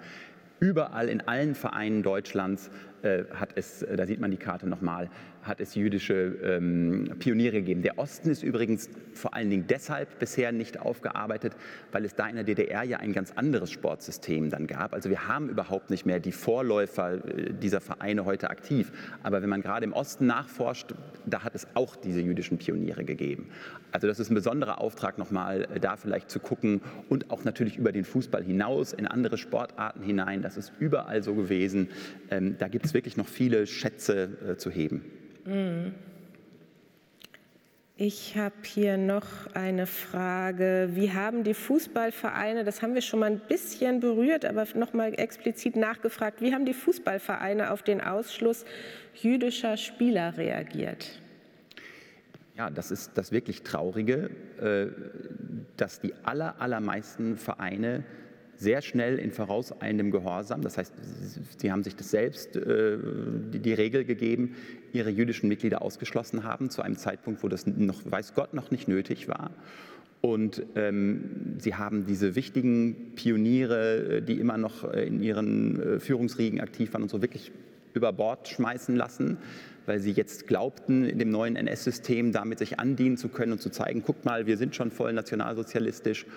Überall in allen Vereinen Deutschlands äh, hat es, da sieht man die Karte nochmal, hat es jüdische ähm, Pioniere gegeben. Der Osten ist übrigens vor allen Dingen deshalb bisher nicht aufgearbeitet, weil es da in der DDR ja ein ganz anderes Sportsystem dann gab. Also wir haben überhaupt nicht mehr die Vorläufer äh, dieser Vereine heute aktiv. Aber wenn man gerade im Osten nachforscht, da hat es auch diese jüdischen Pioniere gegeben. Also das ist ein besonderer Auftrag nochmal, äh, da vielleicht zu gucken und auch natürlich über den Fußball hinaus in andere Sportarten hinein. Das ist überall so gewesen. Ähm, da gibt es wirklich noch viele Schätze äh, zu heben. Ich habe hier noch eine Frage. Wie haben die Fußballvereine, das haben wir schon mal ein bisschen berührt, aber noch mal explizit nachgefragt, wie haben die Fußballvereine auf den Ausschluss jüdischer Spieler reagiert? Ja, das ist das wirklich Traurige, äh, dass die aller, allermeisten Vereine sehr schnell in vorauseilendem Gehorsam, das heißt, sie haben sich das selbst äh, die, die, Regel gegeben, ihre jüdischen Mitglieder ausgeschlossen haben, zu einem Zeitpunkt, wo das noch, weiß Gott, noch nicht nötig war. Und ähm, sie haben diese wichtigen Pioniere, die immer noch äh, in ihren äh, Führungsriegen aktiv waren und so wirklich über Bord schmeißen lassen, weil sie jetzt glaubten, in dem neuen NS-System damit sich andienen zu können und zu zeigen, guckt mal, wir sind schon voll nationalsozialistisch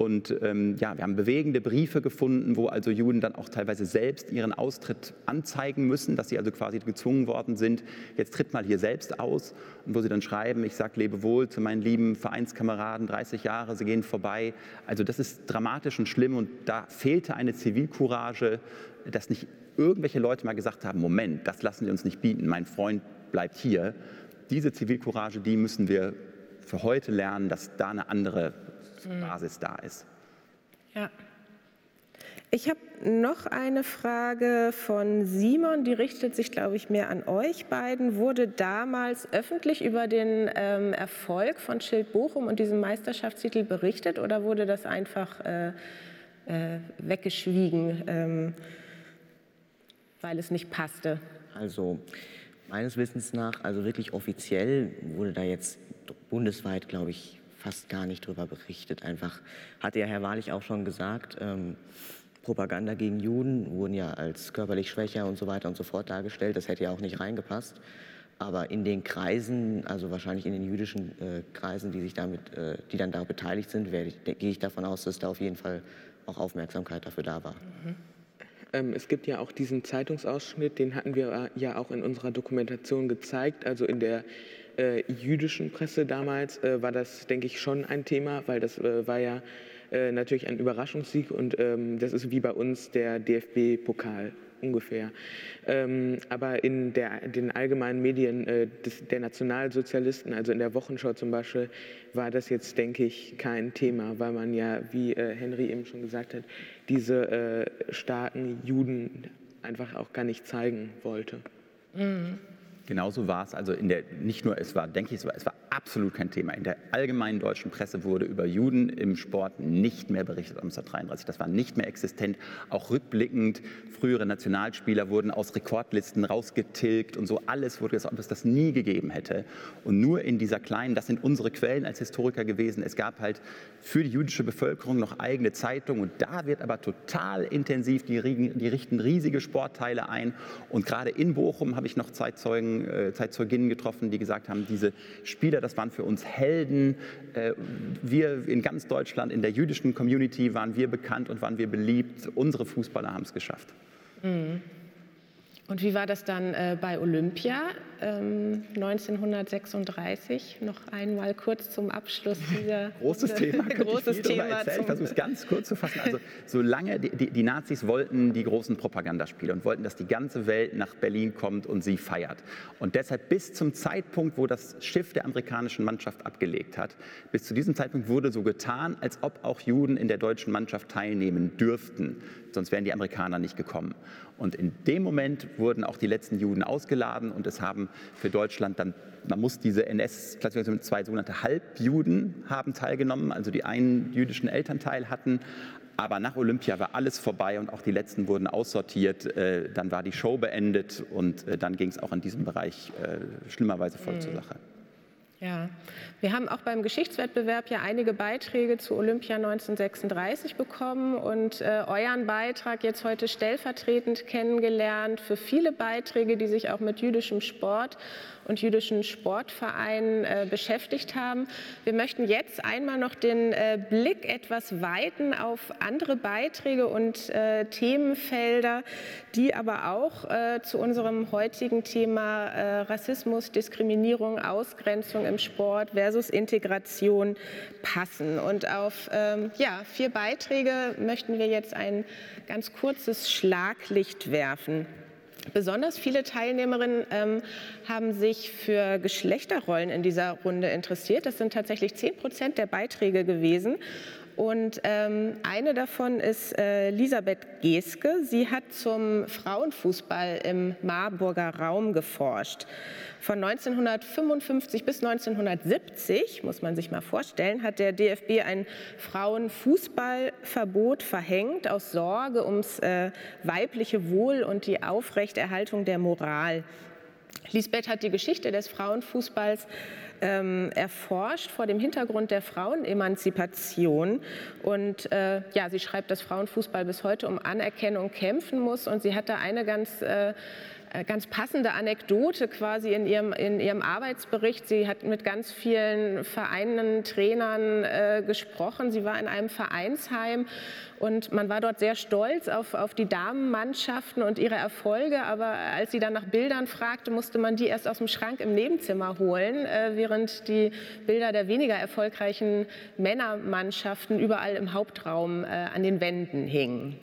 und ähm, ja, wir haben bewegende Briefe gefunden, wo also Juden dann auch teilweise selbst ihren Austritt anzeigen müssen, dass sie also quasi gezwungen worden sind, jetzt tritt mal hier selbst aus. Und wo sie dann schreiben, ich sage Lebewohl zu meinen lieben Vereinskameraden, 30 Jahre, sie gehen vorbei. Also das ist dramatisch und schlimm und da fehlte eine Zivilcourage, dass nicht irgendwelche Leute mal gesagt haben, Moment, das lassen wir uns nicht bieten, mein Freund bleibt hier. Diese Zivilcourage, die müssen wir für heute lernen, dass da eine andere. Basis da ist. Ja. Ich habe noch eine Frage von Simon, die richtet sich, glaube ich, mehr an euch beiden. Wurde damals öffentlich über den ähm, Erfolg von Schild Bochum und diesem Meisterschaftstitel berichtet oder wurde das einfach äh, äh, weggeschwiegen, ähm, weil es nicht passte? Also meines Wissens nach, also wirklich offiziell wurde da jetzt bundesweit, glaube ich, fast gar nicht darüber berichtet. Einfach hatte ja Herr Wahrlich auch schon gesagt, ähm, Propaganda gegen Juden wurden ja als körperlich schwächer und so weiter und so fort dargestellt. Das hätte ja auch nicht reingepasst. Aber in den Kreisen, also wahrscheinlich in den jüdischen äh, Kreisen, die sich damit, äh, die dann da beteiligt sind, gehe ich davon aus, dass da auf jeden Fall auch Aufmerksamkeit dafür da war. Mhm. Ähm, es gibt ja auch diesen Zeitungsausschnitt, den hatten wir ja auch in unserer Dokumentation gezeigt. Also in der äh, jüdischen Presse damals äh, war das, denke ich, schon ein Thema, weil das äh, war ja äh, natürlich ein Überraschungssieg und ähm, das ist wie bei uns der DFB-Pokal ungefähr. Ähm, aber in der, den allgemeinen Medien äh, des, der Nationalsozialisten, also in der Wochenschau zum Beispiel, war das jetzt, denke ich, kein Thema, weil man ja, wie äh, Henry eben schon gesagt hat, diese starken Juden einfach auch gar nicht zeigen wollte. Mhm. Genauso war es also in der, nicht nur, es war, denke ich, es war, es war absolut kein Thema. In der allgemeinen deutschen Presse wurde über Juden im Sport nicht mehr berichtet 1933. Das war nicht mehr existent. Auch rückblickend, frühere Nationalspieler wurden aus Rekordlisten rausgetilgt und so. Alles wurde gesagt, ob es das nie gegeben hätte. Und nur in dieser kleinen, das sind unsere Quellen als Historiker gewesen. Es gab halt für die jüdische Bevölkerung noch eigene Zeitungen. Und da wird aber total intensiv, die, die richten riesige Sportteile ein. Und gerade in Bochum habe ich noch Zeitzeugen, äh, Zeitzeuginnen getroffen, die gesagt haben, diese Spieler das waren für uns Helden. Äh, wir in ganz Deutschland, in der jüdischen Community waren wir bekannt und waren wir beliebt. Unsere Fußballer haben es geschafft. Mhm. Und wie war das dann äh, bei Olympia ähm, 1936? Noch einmal kurz zum Abschluss dieser großes Thema. großes ich Thema. Ich versuche es ganz kurz zu fassen. Also solange die, die, die, Nazis wollten die großen Propagandaspiele und wollten, dass die ganze Welt nach Berlin kommt und sie feiert. Und deshalb bis zum Zeitpunkt, wo das Schiff der amerikanischen Mannschaft abgelegt hat, bis zu diesem Zeitpunkt wurde so getan, als ob auch Juden in der deutschen Mannschaft teilnehmen dürften. Sonst wären die Amerikaner nicht gekommen. Und in dem Moment wurden auch die letzten Juden ausgeladen und es haben für Deutschland dann, man muss diese NS-Klassifikation, zwei sogenannte Halbjuden haben teilgenommen, also die einen jüdischen Elternteil hatten. Aber nach Olympia war alles vorbei und auch die letzten wurden aussortiert. Äh, dann war die Show beendet und äh, dann ging es auch in diesem Bereich äh, schlimmerweise voll zur Sache. Ja, wir haben auch beim Geschichtswettbewerb ja einige Beiträge zu Olympia 1936 bekommen und äh, euren Beitrag jetzt heute stellvertretend kennengelernt für viele Beiträge, die sich auch mit jüdischem Sport und jüdischen Sportvereinen äh, beschäftigt haben. Wir möchten jetzt einmal noch den äh, Blick etwas weiten auf andere Beiträge und äh, Themenfelder, die aber auch äh, zu unserem heutigen Thema äh, Rassismus, Diskriminierung, Ausgrenzung im Sport versus Integration passen. Und auf ähm, ja, vier Beiträge möchten wir jetzt ein ganz kurzes Schlaglicht werfen. Besonders viele Teilnehmerinnen ähm, haben sich für Geschlechterrollen in dieser Runde interessiert. Das sind tatsächlich 10 Prozent der Beiträge gewesen. Und ähm, eine davon ist äh, Elisabeth Geske. Sie hat zum Frauenfußball im Marburger Raum geforscht. Von 1955 bis 1970, muss man sich mal vorstellen, hat der DFB ein Frauenfußballverbot verhängt aus Sorge ums äh, weibliche Wohl und die Aufrechterhaltung der Moral. Lisbeth hat die Geschichte des Frauenfußballs ähm, erforscht vor dem Hintergrund der Frauenemanzipation. Und äh, ja, sie schreibt, dass Frauenfußball bis heute um Anerkennung kämpfen muss. Und sie hat da eine ganz äh, ganz passende Anekdote quasi in ihrem, in ihrem Arbeitsbericht. Sie hat mit ganz vielen Vereinen, Trainern äh, gesprochen. Sie war in einem Vereinsheim und man war dort sehr stolz auf, auf die Damenmannschaften und ihre Erfolge. Aber als sie dann nach Bildern fragte, musste man die erst aus dem Schrank im Nebenzimmer holen, äh, während die Bilder der weniger erfolgreichen Männermannschaften überall im Hauptraum äh, an den Wänden hingen.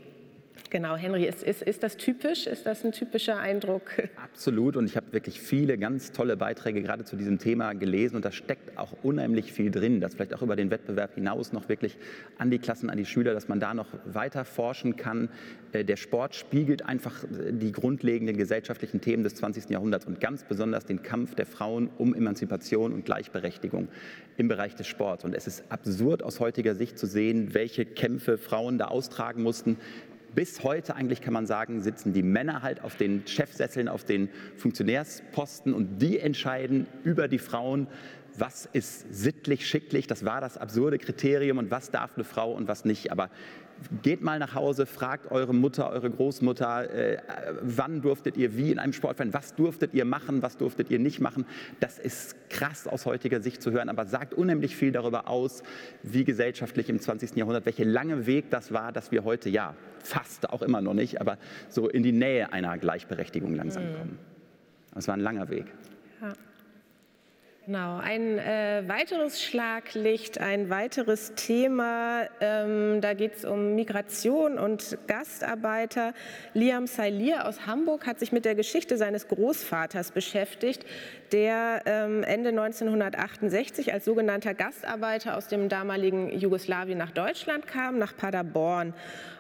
Genau, Henry, ist, ist, ist das typisch? Ist das ein typischer Eindruck? Absolut. Und ich habe wirklich viele ganz tolle Beiträge gerade zu diesem Thema gelesen. Und da steckt auch unheimlich viel drin, dass vielleicht auch über den Wettbewerb hinaus noch wirklich an die Klassen, an die Schüler, dass man da noch weiter forschen kann. Äh, der Sport spiegelt einfach äh, die grundlegenden gesellschaftlichen Themen des 20. Jahrhunderts und ganz besonders den Kampf der Frauen um Emanzipation und Gleichberechtigung im Bereich des Sports. Und es ist absurd aus heutiger Sicht zu sehen, welche Kämpfe Frauen da austragen mussten, bis heute eigentlich kann man sagen, sitzen die Männer halt auf den Chefsesseln, auf den Funktionärsposten und die entscheiden über die Frauen, was ist sittlich, schicklich, das war das absurde Kriterium und was darf eine Frau und was nicht. Aber geht mal nach Hause, fragt eure Mutter, eure Großmutter, äh, wann durftet ihr wie in einem Sportverein, was durftet ihr machen, was durftet ihr nicht machen. Das ist krass aus heutiger Sicht zu hören, aber sagt unheimlich viel darüber aus, wie gesellschaftlich im 20. Jahrhundert, welcher lange Weg das war, dass wir heute, ja, fast, auch immer noch nicht, aber so in die Nähe einer Gleichberechtigung langsam mhm. kommen. Das war ein langer Weg. Ja. Genau, ein äh, weiteres Schlaglicht, ein weiteres Thema, ähm, da geht es um Migration und Gastarbeiter. Liam Sailir aus Hamburg hat sich mit der Geschichte seines Großvaters beschäftigt, der ähm, Ende 1968 als sogenannter Gastarbeiter aus dem damaligen Jugoslawien nach Deutschland kam, nach Paderborn.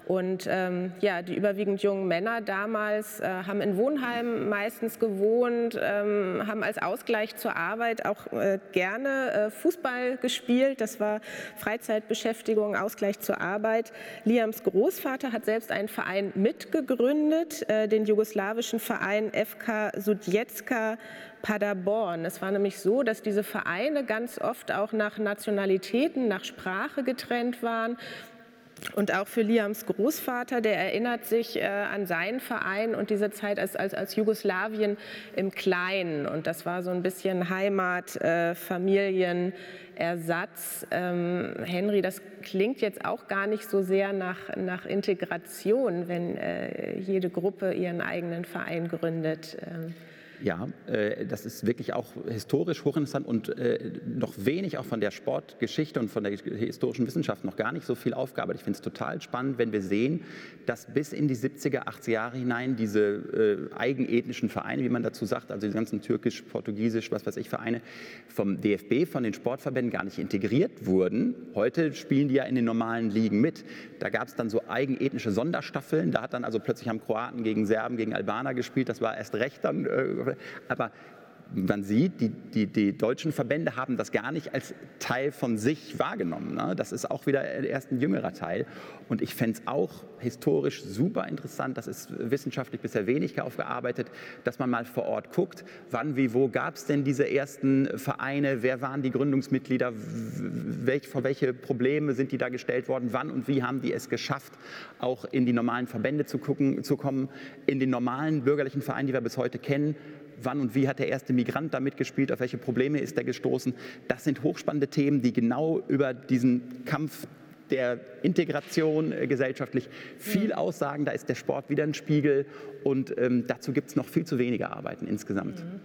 Und ähm, ja, die überwiegend jungen Männer damals äh, haben in Wohnheimen meistens gewohnt, ähm, haben als Ausgleich zur Arbeit auch äh, gerne äh, Fußball gespielt. Das war Freizeitbeschäftigung, Ausgleich zur Arbeit. Liams Großvater hat selbst einen Verein mitgegründet, äh, den jugoslawischen Verein FK Sudjetska Paderborn. Es war nämlich so, dass diese Vereine ganz oft auch nach Nationalitäten, nach Sprache getrennt waren Und auch für Liams Großvater, der erinnert sich äh, an seinen Verein und diese Zeit als, als, als Jugoslawien im Kleinen. Und das war so ein bisschen Heimat, äh, Familienersatz. Ähm, Henry, das klingt jetzt auch gar nicht so sehr nach, nach Integration, wenn äh, jede Gruppe ihren eigenen Verein gründet. Ähm. Ja, äh, das ist wirklich auch historisch hochinteressant und äh, noch wenig auch von der Sportgeschichte und von der historischen Wissenschaft noch gar nicht so viel Aufgabe. Ich finde es total spannend, wenn wir sehen, dass bis in die 70er, 80er Jahre hinein diese äh, eigenethnischen Vereine, wie man dazu sagt, also die ganzen türkisch, portugiesisch, was weiß ich, Vereine vom DFB, von den Sportverbänden gar nicht integriert wurden. Heute spielen die ja in den normalen Ligen mit. Da gab es dann so eigenethnische Sonderstaffeln. Da hat dann also plötzlich haben Kroaten gegen Serben, gegen Albaner gespielt. Das war erst recht dann aber man sieht, die, die, die, deutschen Verbände haben das gar nicht als Teil von sich wahrgenommen. Ne? Das ist auch wieder erst ein jüngerer Teil. Und ich fände es auch historisch super interessant, das ist wissenschaftlich bisher wenig aufgearbeitet, dass man mal vor Ort guckt, wann, wie, wo gab es denn diese ersten Vereine, wer waren die Gründungsmitglieder, welch, vor welche Probleme sind die da gestellt worden, wann und wie haben die es geschafft, auch in die normalen Verbände zu, gucken, zu kommen, in den normalen bürgerlichen Vereinen, die wir bis heute kennen, wann und wie hat der erste Migrant da mitgespielt, auf welche Probleme ist er gestoßen. Das sind hochspannende Themen, die genau über diesen Kampf der Integration äh, gesellschaftlich viel aussagen. Da ist der Sport wieder ein Spiegel und ähm, dazu gibt es noch viel zu wenige Arbeiten insgesamt. Mhm.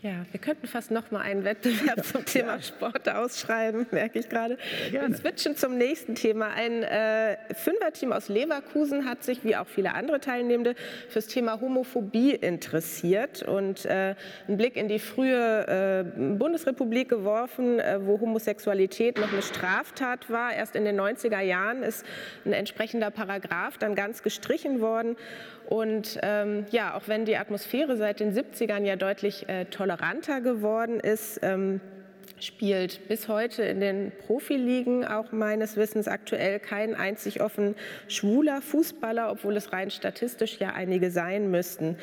Ja, wir könnten fast noch mal einen Wettbewerb zum Thema ja. Sport ausschreiben, merke ich gerade. Wir switchen zum nächsten Thema. Ein äh, Fünferteam aus Leverkusen hat sich, wie auch viele andere Teilnehmende, fürs Thema Homophobie interessiert und äh, einen Blick in die frühe äh, Bundesrepublik geworfen, äh, wo Homosexualität noch eine Straftat war. Erst in den 90er Jahren ist ein entsprechender Paragraph dann ganz gestrichen worden. Und ähm, ja, auch wenn die Atmosphäre seit den 70ern ja deutlich äh, toleranter geworden ist, ähm, spielt bis heute in den Profiligen auch meines Wissens aktuell kein einzig offen schwuler Fußballer, obwohl es rein statistisch ja einige sein müssten.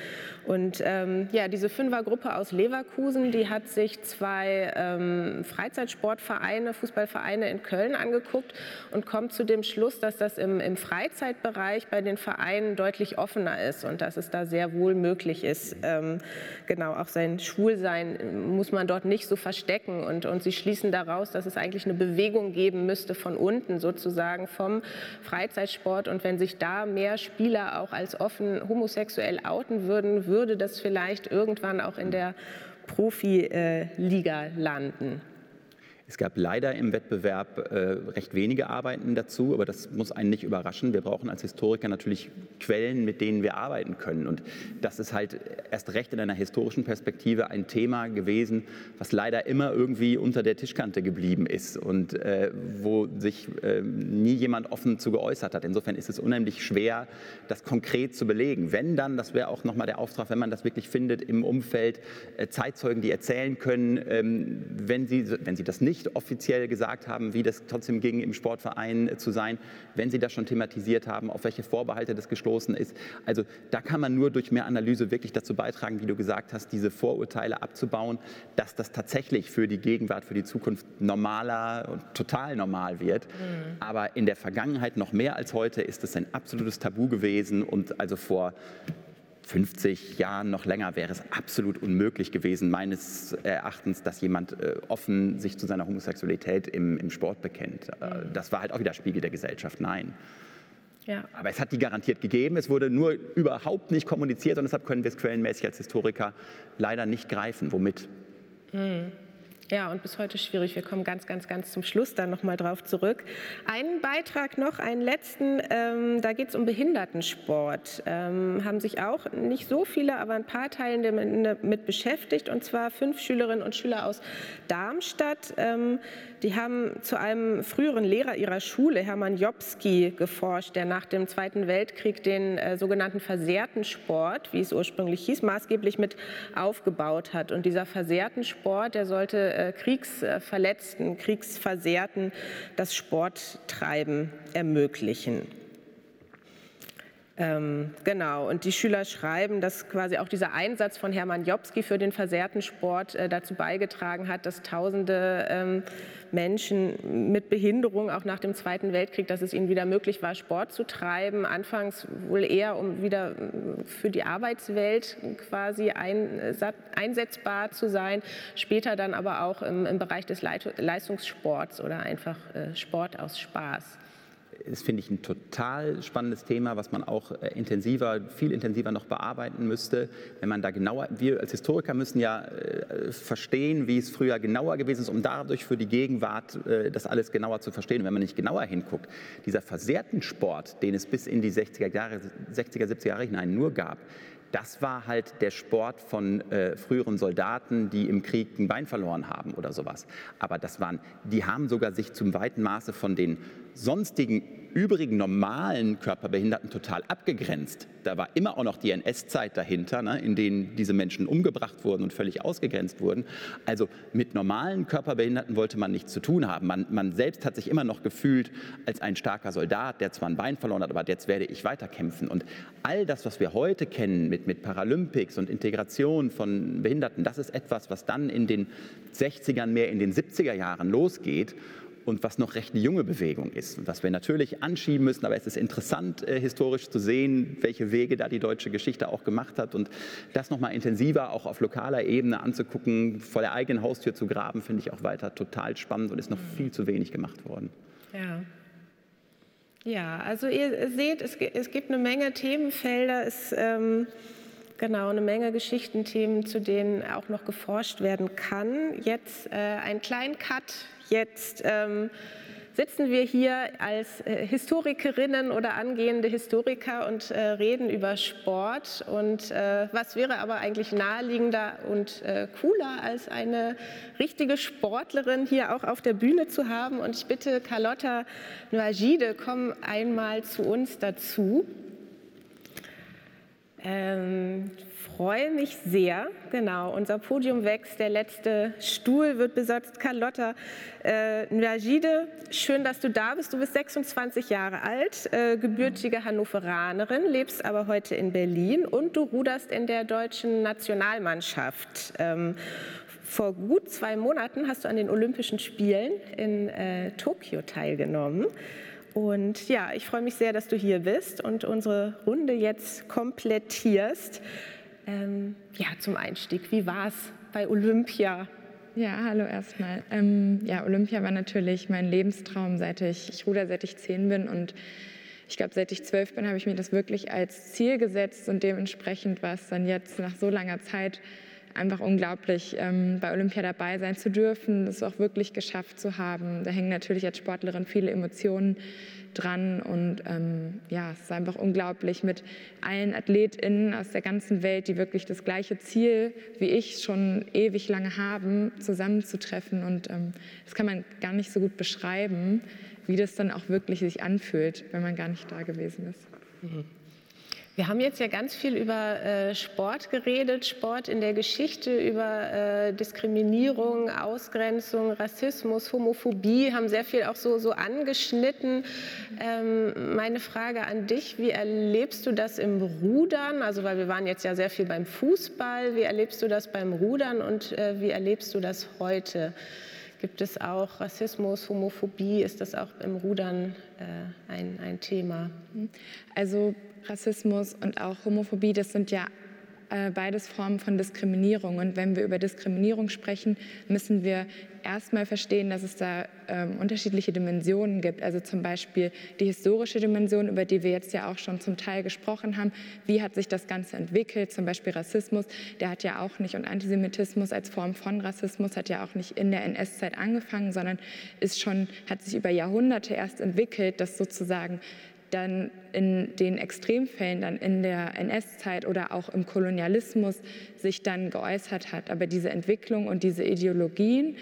Und ähm, ja, diese Fünfergruppe aus Leverkusen, die hat sich zwei ähm, Freizeitsportvereine, Fußballvereine in Köln angeguckt und kommt zu dem Schluss, dass das im, im Freizeitbereich bei den Vereinen deutlich offener ist und dass es da sehr wohl möglich ist, ähm, genau auch sein Schwulsein muss man dort nicht so verstecken und und, sie schließen daraus, dass es eigentlich eine Bewegung geben müsste von unten sozusagen vom Freizeitsport. Und wenn sich da mehr Spieler auch als offen homosexuell outen würden, würde das vielleicht irgendwann auch in der Profiliga landen. Es gab leider im Wettbewerb äh, recht wenige Arbeiten dazu, aber das muss einen nicht überraschen. Wir brauchen als Historiker natürlich Quellen, mit denen wir arbeiten können. Und das ist halt erst recht in einer historischen Perspektive ein Thema gewesen, was leider immer irgendwie unter der Tischkante geblieben ist und äh, wo sich äh, nie jemand offen zu geäußert hat. Insofern ist es unheimlich schwer, das konkret zu belegen. Wenn dann, das wäre auch nochmal der Auftrag, wenn man das wirklich findet im Umfeld, äh, Zeitzeugen, die erzählen können, ähm, wenn, sie, wenn sie das nicht nicht offiziell gesagt haben, wie das trotzdem ging, im Sportverein zu sein, wenn Sie das schon thematisiert haben, auf welche Vorbehalte das gestoßen ist. Also da kann man nur durch mehr Analyse wirklich dazu beitragen, wie du gesagt hast, diese Vorurteile abzubauen, dass das tatsächlich für die Gegenwart, für die Zukunft normaler und total normal wird. Mhm. Aber in der Vergangenheit noch mehr als heute ist es ein absolutes Tabu gewesen und also vor 50 Jahren noch länger wäre es absolut unmöglich gewesen, meines Erachtens, dass jemand äh, offen sich zu seiner Homosexualität im, im Sport bekennt. Äh, mhm. Das war halt auch wieder Spiegel der Gesellschaft. Nein. Ja. Aber es hat die garantiert gegeben. Es wurde nur überhaupt nicht kommuniziert und deshalb können wir es quellenmäßig als Historiker leider nicht greifen. Womit? Mhm. Ja, und bis heute schwierig. Wir kommen ganz, ganz, ganz zum Schluss dann nochmal drauf zurück. Einen Beitrag noch, einen letzten, ähm, da geht es um Behindertensport. Ähm, haben sich auch nicht so viele, aber ein paar Teilnehmer mit beschäftigt, und zwar fünf Schülerinnen und Schüler aus Darmstadt. Ähm, die haben zu einem früheren Lehrer ihrer Schule, Hermann Jobski, geforscht, der nach dem Zweiten Weltkrieg den äh, sogenannten versehrten Sport, wie es ursprünglich hieß, maßgeblich mit aufgebaut hat. Und dieser versehrten Sport, der sollte äh, Kriegsverletzten, Kriegsversehrten das Sporttreiben ermöglichen. Ähm, genau, und die Schüler schreiben, dass quasi auch dieser Einsatz von Hermann Jobski für den versehrten Sport äh, dazu beigetragen hat, dass tausende ähm, Menschen mit Behinderung auch nach dem Zweiten Weltkrieg, dass es ihnen wieder möglich war, Sport zu treiben. Anfangs wohl eher, um wieder äh, für die Arbeitswelt quasi ein, einsetzbar zu sein, später dann aber auch im, im Bereich des Leistungssports oder einfach äh, Sport aus Spaß ist, finde ich, ein total spannendes Thema, was man auch äh, intensiver, viel intensiver noch bearbeiten müsste. Wenn man da genauer, wir als Historiker müssen ja äh, verstehen, wie es früher genauer gewesen ist, um dadurch für die Gegenwart äh, das alles genauer zu verstehen. Wenn man nicht genauer hinguckt, dieser versehrten Sport, den es bis in die 60er Jahre, 60er, 70er Jahre hinein nur gab, das war halt der Sport von äh, früheren Soldaten, die im Krieg ein Bein verloren haben oder sowas. Aber das waren, die haben sogar sich zum weiten Maße von den sonstigen übrigen normalen Körperbehinderten total abgegrenzt. Da war immer auch noch die NS-Zeit dahinter, ne, in denen diese Menschen umgebracht wurden und völlig ausgegrenzt wurden. Also mit normalen Körperbehinderten wollte man nichts zu tun haben. Man, man selbst hat sich immer noch gefühlt als ein starker Soldat, der zwar ein Bein verloren hat, aber jetzt werde ich weiterkämpfen. Und all das, was wir heute kennen mit, mit Paralympics und Integration von Behinderten, das ist etwas, was dann in den 60ern, mehr in den 70er Jahren losgeht und was noch recht eine junge Bewegung ist. Und was wir natürlich anschieben müssen, aber es ist interessant, äh, historisch zu sehen, welche Wege da die deutsche Geschichte auch gemacht hat. Und das nochmal intensiver auch auf lokaler Ebene anzugucken, vor der eigenen Haustür zu graben, finde ich auch weiter total spannend und ist noch viel zu wenig gemacht worden. Ja. Ja, also ihr seht, es, es gibt eine Menge Themenfelder, es, ähm, genau, eine Menge Geschichtenthemen, zu denen auch noch geforscht werden kann. Jetzt äh, einen kleinen Cut Jetzt ähm, sitzen wir hier als äh, Historikerinnen oder angehende Historiker und äh, reden über Sport. Und äh, was wäre aber eigentlich naheliegender und äh, cooler, als eine richtige Sportlerin hier auch auf der Bühne zu haben? Und ich bitte Carlotta Noagide, komm einmal zu uns dazu. Ähm, freue mich sehr. Genau, unser Podium wächst, der letzte Stuhl wird besetzt. Carlotta äh, Njagide, schön, dass du da bist. Du bist 26 Jahre alt, äh, gebürtige Hannoveranerin, lebst aber heute in Berlin und du ruderst in der deutschen Nationalmannschaft. Ähm, vor gut zwei Monaten hast du an den Olympischen Spielen in äh, Tokio teilgenommen. Und ja, ich freue mich sehr, dass du hier bist und unsere Runde jetzt komplettierst. Ähm, ja, zum Einstieg, wie war es bei Olympia? Ja, hallo erstmal. Ähm, ja, Olympia war natürlich mein Lebenstraum, seit ich, ich ruder, seit ich zehn bin und ich glaube, seit ich zwölf bin, habe ich mir das wirklich als Ziel gesetzt und dementsprechend war es dann jetzt nach so langer Zeit einfach unglaublich, ähm, bei Olympia dabei sein zu dürfen, das auch wirklich geschafft zu haben. Da hängen natürlich als Sportlerin viele Emotionen dran und ähm, ja, es ist einfach unglaublich mit allen AthletInnen aus der ganzen Welt, die wirklich das gleiche Ziel wie ich schon ewig lange haben, zusammenzutreffen und ähm, das kann man gar nicht so gut beschreiben, wie das dann auch wirklich sich anfühlt, wenn man gar nicht da gewesen ist. Mhm. Wir haben jetzt ja ganz viel über äh, Sport geredet, Sport in der Geschichte, über äh, Diskriminierung, Ausgrenzung, Rassismus, Homophobie, haben sehr viel auch so, so angeschnitten. Ähm, meine Frage an dich, wie erlebst du das im Rudern? Also, weil wir waren jetzt ja sehr viel beim Fußball. Wie erlebst du das beim Rudern und äh, wie erlebst du das heute? Gibt es auch Rassismus, Homophobie? Ist das auch im Rudern äh, ein, ein Thema? Also Rassismus und auch Homophobie, das sind ja äh, beides Formen von Diskriminierung. Und wenn wir über Diskriminierung sprechen, müssen wir erstmal verstehen, dass es da ähm, unterschiedliche Dimensionen gibt. Also zum Beispiel die historische Dimension, über die wir jetzt ja auch schon zum Teil gesprochen haben. Wie hat sich das Ganze entwickelt? Zum Beispiel Rassismus, der hat ja auch nicht, und Antisemitismus als Form von Rassismus hat ja auch nicht in der NS-Zeit angefangen, sondern ist schon, hat sich über Jahrhunderte erst entwickelt, dass sozusagen dann in den Extremfällen dann in der NS-Zeit oder auch im Kolonialismus sich dann geäußert hat. Aber diese Entwicklung und diese Ideologien,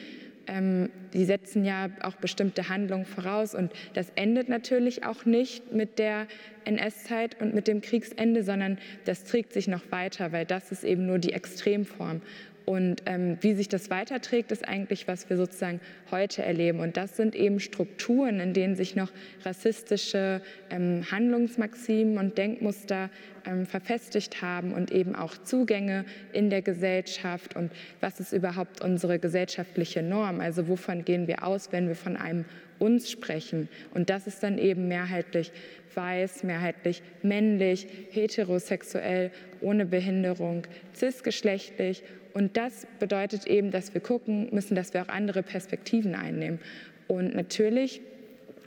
ähm, die setzen ja auch bestimmte Handlungen voraus. Und das endet natürlich auch nicht mit der NS-Zeit und mit dem Kriegsende, sondern das trägt sich noch weiter, weil das ist eben nur die Extremform. Und ähm, wie sich das weiterträgt, ist eigentlich, was wir sozusagen heute erleben. Und das sind eben Strukturen, in denen sich noch rassistische ähm, Handlungsmaximen und Denkmuster ähm, verfestigt haben und eben auch Zugänge in der Gesellschaft. Und was ist überhaupt unsere gesellschaftliche Norm? Also wovon gehen wir aus, wenn wir von einem uns sprechen? Und das ist dann eben mehrheitlich weiß, mehrheitlich männlich, heterosexuell, ohne Behinderung, cisgeschlechtlich und das bedeutet eben, dass wir gucken müssen, dass wir auch andere Perspektiven einnehmen. Und natürlich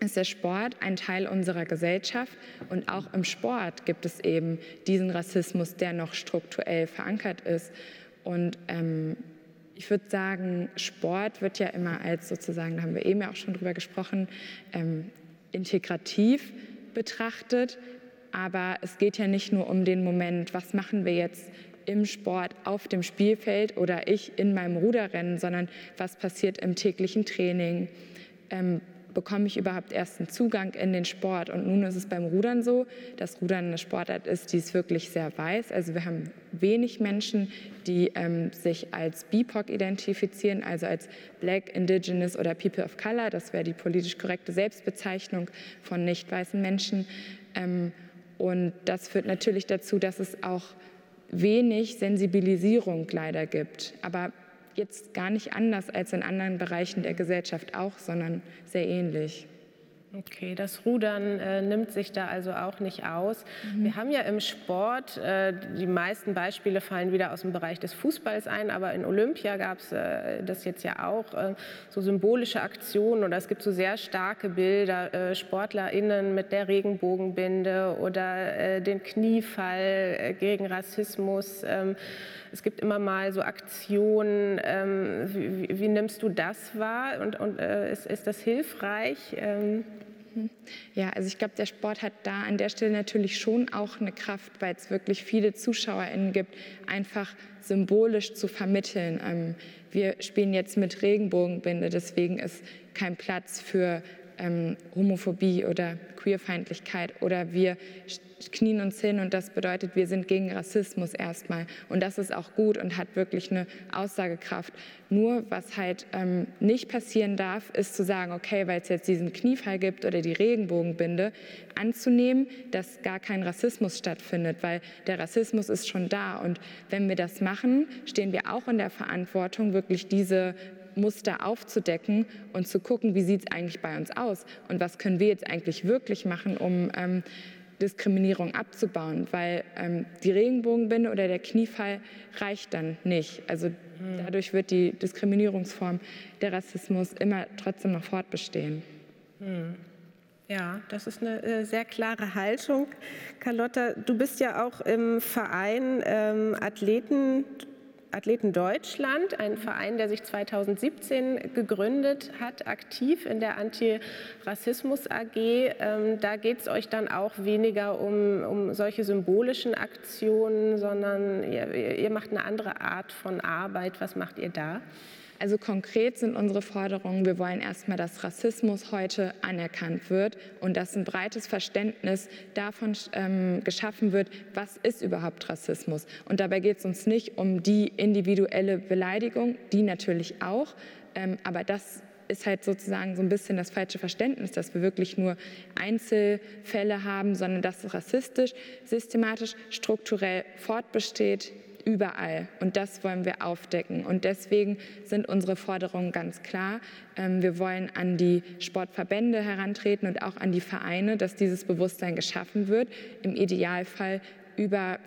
ist der Sport ein Teil unserer Gesellschaft und auch im Sport gibt es eben diesen Rassismus, der noch strukturell verankert ist. Und ähm, ich würde sagen, Sport wird ja immer als sozusagen, da haben wir eben ja auch schon drüber gesprochen, ähm, integrativ betrachtet. Aber es geht ja nicht nur um den Moment, was machen wir jetzt im Sport auf dem Spielfeld oder ich in meinem Ruderrennen, sondern was passiert im täglichen Training. Ähm, bekomme ich überhaupt erst einen Zugang in den Sport? Und nun ist es beim Rudern so, dass Rudern eine Sportart ist, die ist wirklich sehr weiß. Also wir haben wenig Menschen, die ähm, sich als BIPOC identifizieren, also als Black, Indigenous oder People of Color. Das wäre die politisch korrekte Selbstbezeichnung von nicht weißen Menschen. Ähm, und das führt natürlich dazu, dass es auch wenig Sensibilisierung leider gibt. Aber jetzt gar nicht anders als in anderen Bereichen der Gesellschaft auch, sondern sehr ähnlich. Okay, das Rudern äh, nimmt sich da also auch nicht aus. Mhm. Wir haben ja im Sport, äh, die meisten Beispiele fallen wieder aus dem Bereich des Fußballs ein, aber in Olympia gab es äh, das jetzt ja auch, äh, so symbolische Aktionen oder es gibt so sehr starke Bilder, äh, SportlerInnen mit der Regenbogenbinde oder äh, den Kniefall gegen Rassismus. Ähm, es gibt immer mal so Aktionen. Ähm, wie, wie, nimmst du das wahr und, und ist, ist das hilfreich? Ja, also ich glaube, der Sport hat da an der Stelle natürlich schon auch eine Kraft, weil es wirklich viele ZuschauerInnen gibt, einfach symbolisch zu vermitteln. Ähm, wir spielen jetzt mit Regenbogenbinde, deswegen ist kein Platz für ähm, Homophobie oder Queerfeindlichkeit oder wir knien uns hin und das bedeutet, wir sind gegen Rassismus erstmal. Und das ist auch gut und hat wirklich eine Aussagekraft. Nur was halt ähm, nicht passieren darf, ist zu sagen, okay, weil es jetzt diesen Kniefall gibt oder die Regenbogenbinde, anzunehmen, dass gar kein Rassismus stattfindet, weil der Rassismus ist schon da. Und wenn wir das machen, stehen wir auch in der Verantwortung, wirklich diese Muster aufzudecken und zu gucken, wie sieht es eigentlich bei uns aus und was können wir jetzt eigentlich wirklich machen, um ähm, Diskriminierung abzubauen, weil ähm, die Regenbogenbinde oder der Kniefall reicht dann nicht. Also dadurch wird die Diskriminierungsform der Rassismus immer trotzdem noch fortbestehen. Hm. Ja, das ist eine äh, sehr klare Haltung. Carlotta, du bist ja auch im Verein ähm, Athleten Athleten Deutschland, ein Verein, der sich 2017 gegründet hat, aktiv in der Antirassismus AG. Ähm, da geht es euch dann auch weniger um, um solche symbolischen Aktionen, sondern ihr, ihr macht eine andere Art von Arbeit. Was macht ihr da? Also konkret sind unsere Forderungen, wir wollen erstmal, dass Rassismus heute anerkannt wird und dass ein breites Verständnis davon ähm, geschaffen wird, was ist überhaupt Rassismus. Und dabei geht es uns nicht um die individuelle Beleidigung, die natürlich auch, ähm, aber das ist halt sozusagen so ein bisschen das falsche Verständnis, dass wir wirklich nur Einzelfälle haben, sondern dass es rassistisch, systematisch, strukturell fortbesteht, überall. Und das wollen wir aufdecken. Und deswegen sind unsere Forderungen ganz klar. Ähm, wir wollen an die Sportverbände herantreten und auch an die Vereine, dass dieses Bewusstsein geschaffen wird. Im Idealfall über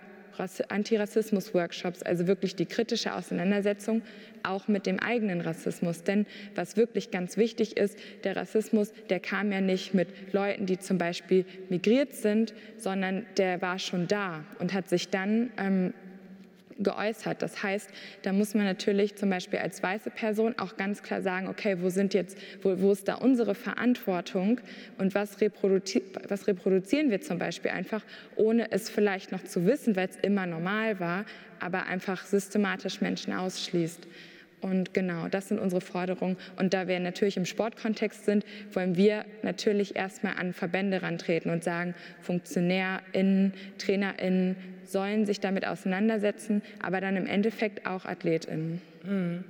Antirassismus-Workshops, also wirklich die kritische Auseinandersetzung auch mit dem eigenen Rassismus. Denn was wirklich ganz wichtig ist, der Rassismus, der kam ja nicht mit Leuten, die zum Beispiel migriert sind, sondern der war schon da und hat sich dann ähm, geäußert. Das heißt, da muss man natürlich zum Beispiel als weiße Person auch ganz klar sagen, okay, wo sind jetzt, wo, wo ist da unsere Verantwortung und was, reproduzi was reproduzieren wir zum Beispiel einfach, ohne es vielleicht noch zu wissen, weil es immer normal war, aber einfach systematisch Menschen ausschließt. Und genau, das sind unsere Forderungen. Und da wir natürlich im Sportkontext sind, wollen wir natürlich erstmal an Verbände rantreten und sagen, FunktionärInnen, TrainerInnen, sollen sich damit auseinandersetzen, aber dann im Endeffekt auch AthletInnen. Mhm.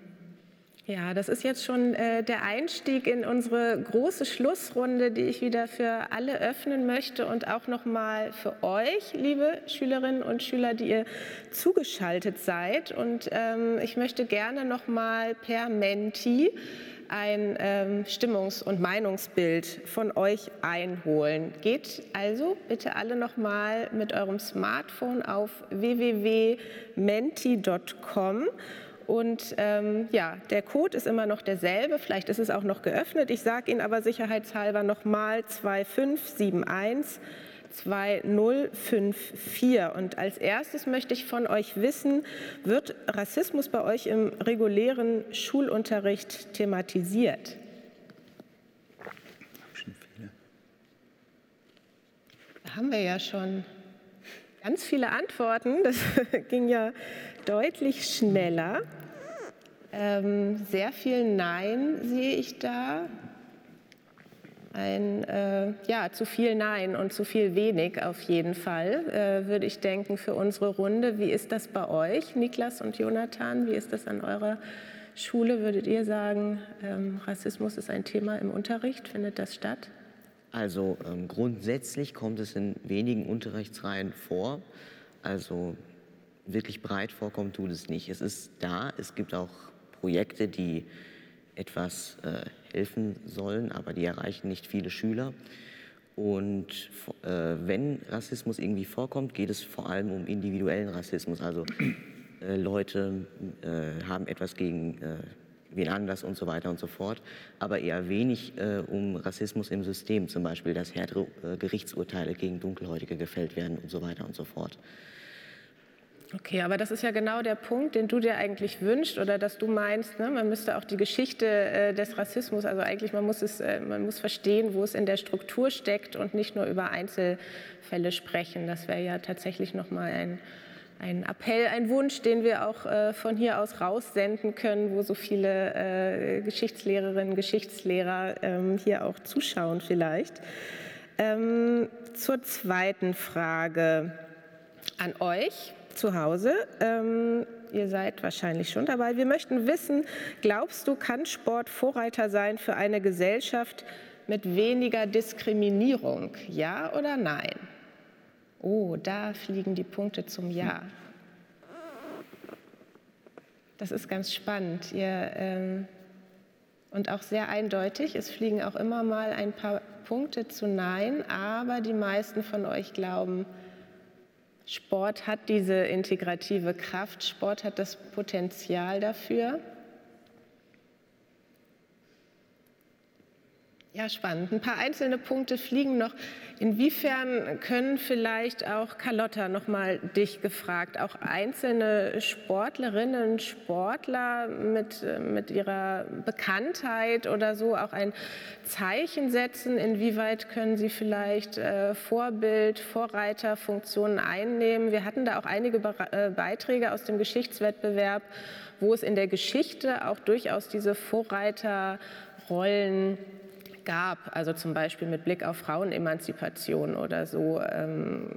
Ja, das ist jetzt schon äh, der Einstieg in unsere große Schlussrunde, die ich wieder für alle öffnen möchte und auch nochmal für euch, liebe Schülerinnen und Schüler, die ihr zugeschaltet seid. Und ähm, ich möchte gerne nochmal per Menti ein ähm, Stimmungs- und Meinungsbild von euch einholen. Geht also bitte alle nochmal mit eurem Smartphone auf www.menti.com und ähm, ja, der Code ist immer noch derselbe, vielleicht ist es auch noch geöffnet. Ich sage Ihnen aber sicherheitshalber nochmal 2571 2054. Und als erstes möchte ich von euch wissen, wird Rassismus bei euch im regulären Schulunterricht thematisiert? Da haben wir ja schon ganz viele Antworten. Das ging ja deutlich schneller. Ähm, sehr viel Nein sehe ich da. Ein, äh, ja, zu viel Nein und zu viel wenig auf jeden Fall, äh, würde ich denken, für unsere Runde. Wie ist das bei euch, Niklas und Jonathan? Wie ist das an eurer Schule? Würdet ihr sagen, ähm, Rassismus ist ein Thema im Unterricht? Findet das statt? Also ähm, grundsätzlich kommt es in wenigen Unterrichtsreihen vor. Also wirklich breit vorkommt, tut es nicht. Es ist da, es gibt auch Projekte, die etwas äh, helfen sollen, aber die erreichen nicht viele Schüler. Und äh, wenn Rassismus irgendwie vorkommt, geht es vor allem um individuellen Rassismus. Also äh, Leute äh, haben etwas gegen äh, wen anders und so weiter und so fort, aber eher wenig äh, um Rassismus im System, zum Beispiel, dass härtere Gerichtsurteile gegen Dunkelhäutige gefällt werden und so weiter und so fort. Okay, aber das ist ja genau der Punkt, den du dir eigentlich wünschst oder dass du meinst, ne, man müsste auch die Geschichte äh, des Rassismus, also eigentlich man muss es, äh, man muss verstehen, wo es in der Struktur steckt und nicht nur über Einzelfälle sprechen. Das wäre ja tatsächlich nochmal ein, ein Appell, ein Wunsch, den wir auch äh, von hier aus raussenden können, wo so viele äh, Geschichtslehrerinnen, Geschichtslehrer ähm, hier auch zuschauen vielleicht. Ähm, zur zweiten Frage an euch zu Hause. Ähm, ihr seid wahrscheinlich schon dabei. Wir möchten wissen, glaubst du, kann Sport Vorreiter sein für eine Gesellschaft mit weniger Diskriminierung? Ja oder nein? Oh, da fliegen die Punkte zum Ja. Das ist ganz spannend. Ihr, ähm, und auch sehr eindeutig. Es fliegen auch immer mal ein paar Punkte zu Nein, aber die meisten von euch glauben, Sport hat diese integrative Kraft, Sport hat das Potenzial dafür. Ja, spannend. Ein paar einzelne Punkte fliegen noch. Inwiefern können vielleicht auch Carlotta noch mal dich gefragt, auch einzelne Sportlerinnen, Sportler mit, mit ihrer Bekanntheit oder so auch ein Zeichen setzen? Inwieweit können sie vielleicht äh, Vorbild, Vorreiterfunktionen einnehmen? Wir hatten da auch einige äh, Beiträge aus dem Geschichtswettbewerb, wo es in der Geschichte auch durchaus diese Vorreiterrollen gab, also zum Beispiel mit Blick auf Frauenemanzipation oder so, ähm,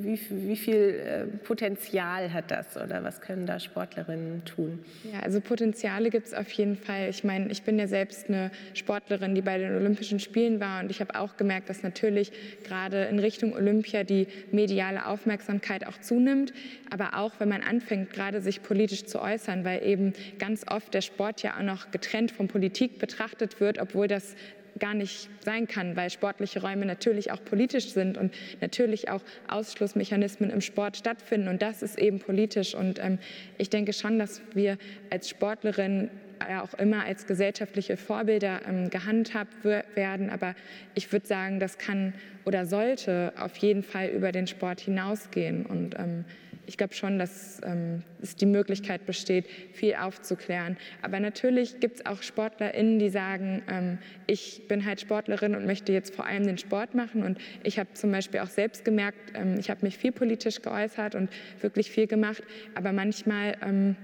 wie, wie, viel äh, Potenzial hat das oder was können da Sportlerinnen tun? Ja, also Potenziale gibt es auf jeden Fall. Ich meine, ich bin ja selbst eine Sportlerin, die bei den Olympischen Spielen war und ich habe auch gemerkt, dass natürlich gerade in Richtung Olympia die mediale Aufmerksamkeit auch zunimmt, aber auch wenn man anfängt, gerade sich politisch zu äußern, weil eben ganz oft der Sport ja auch noch getrennt von Politik betrachtet wird, obwohl das gar nicht sein kann, weil sportliche Räume natürlich auch politisch sind und natürlich auch Ausschlussmechanismen im Sport stattfinden. Und das ist eben politisch. Und ähm, ich denke schon, dass wir als Sportlerinnen ja auch immer als gesellschaftliche Vorbilder ähm, gehandhabt werden. Aber ich würde sagen, das kann oder sollte auf jeden Fall über den Sport hinausgehen. Und ähm, ich glaube schon, dass ähm, es die Möglichkeit besteht, viel aufzuklären. Aber natürlich gibt es auch SportlerInnen, die sagen, ähm, ich bin halt Sportlerin und möchte jetzt vor allem den Sport machen. Und ich habe zum Beispiel auch selbst gemerkt, ähm, ich habe mich viel politisch geäußert und wirklich viel gemacht. Aber manchmal ähm,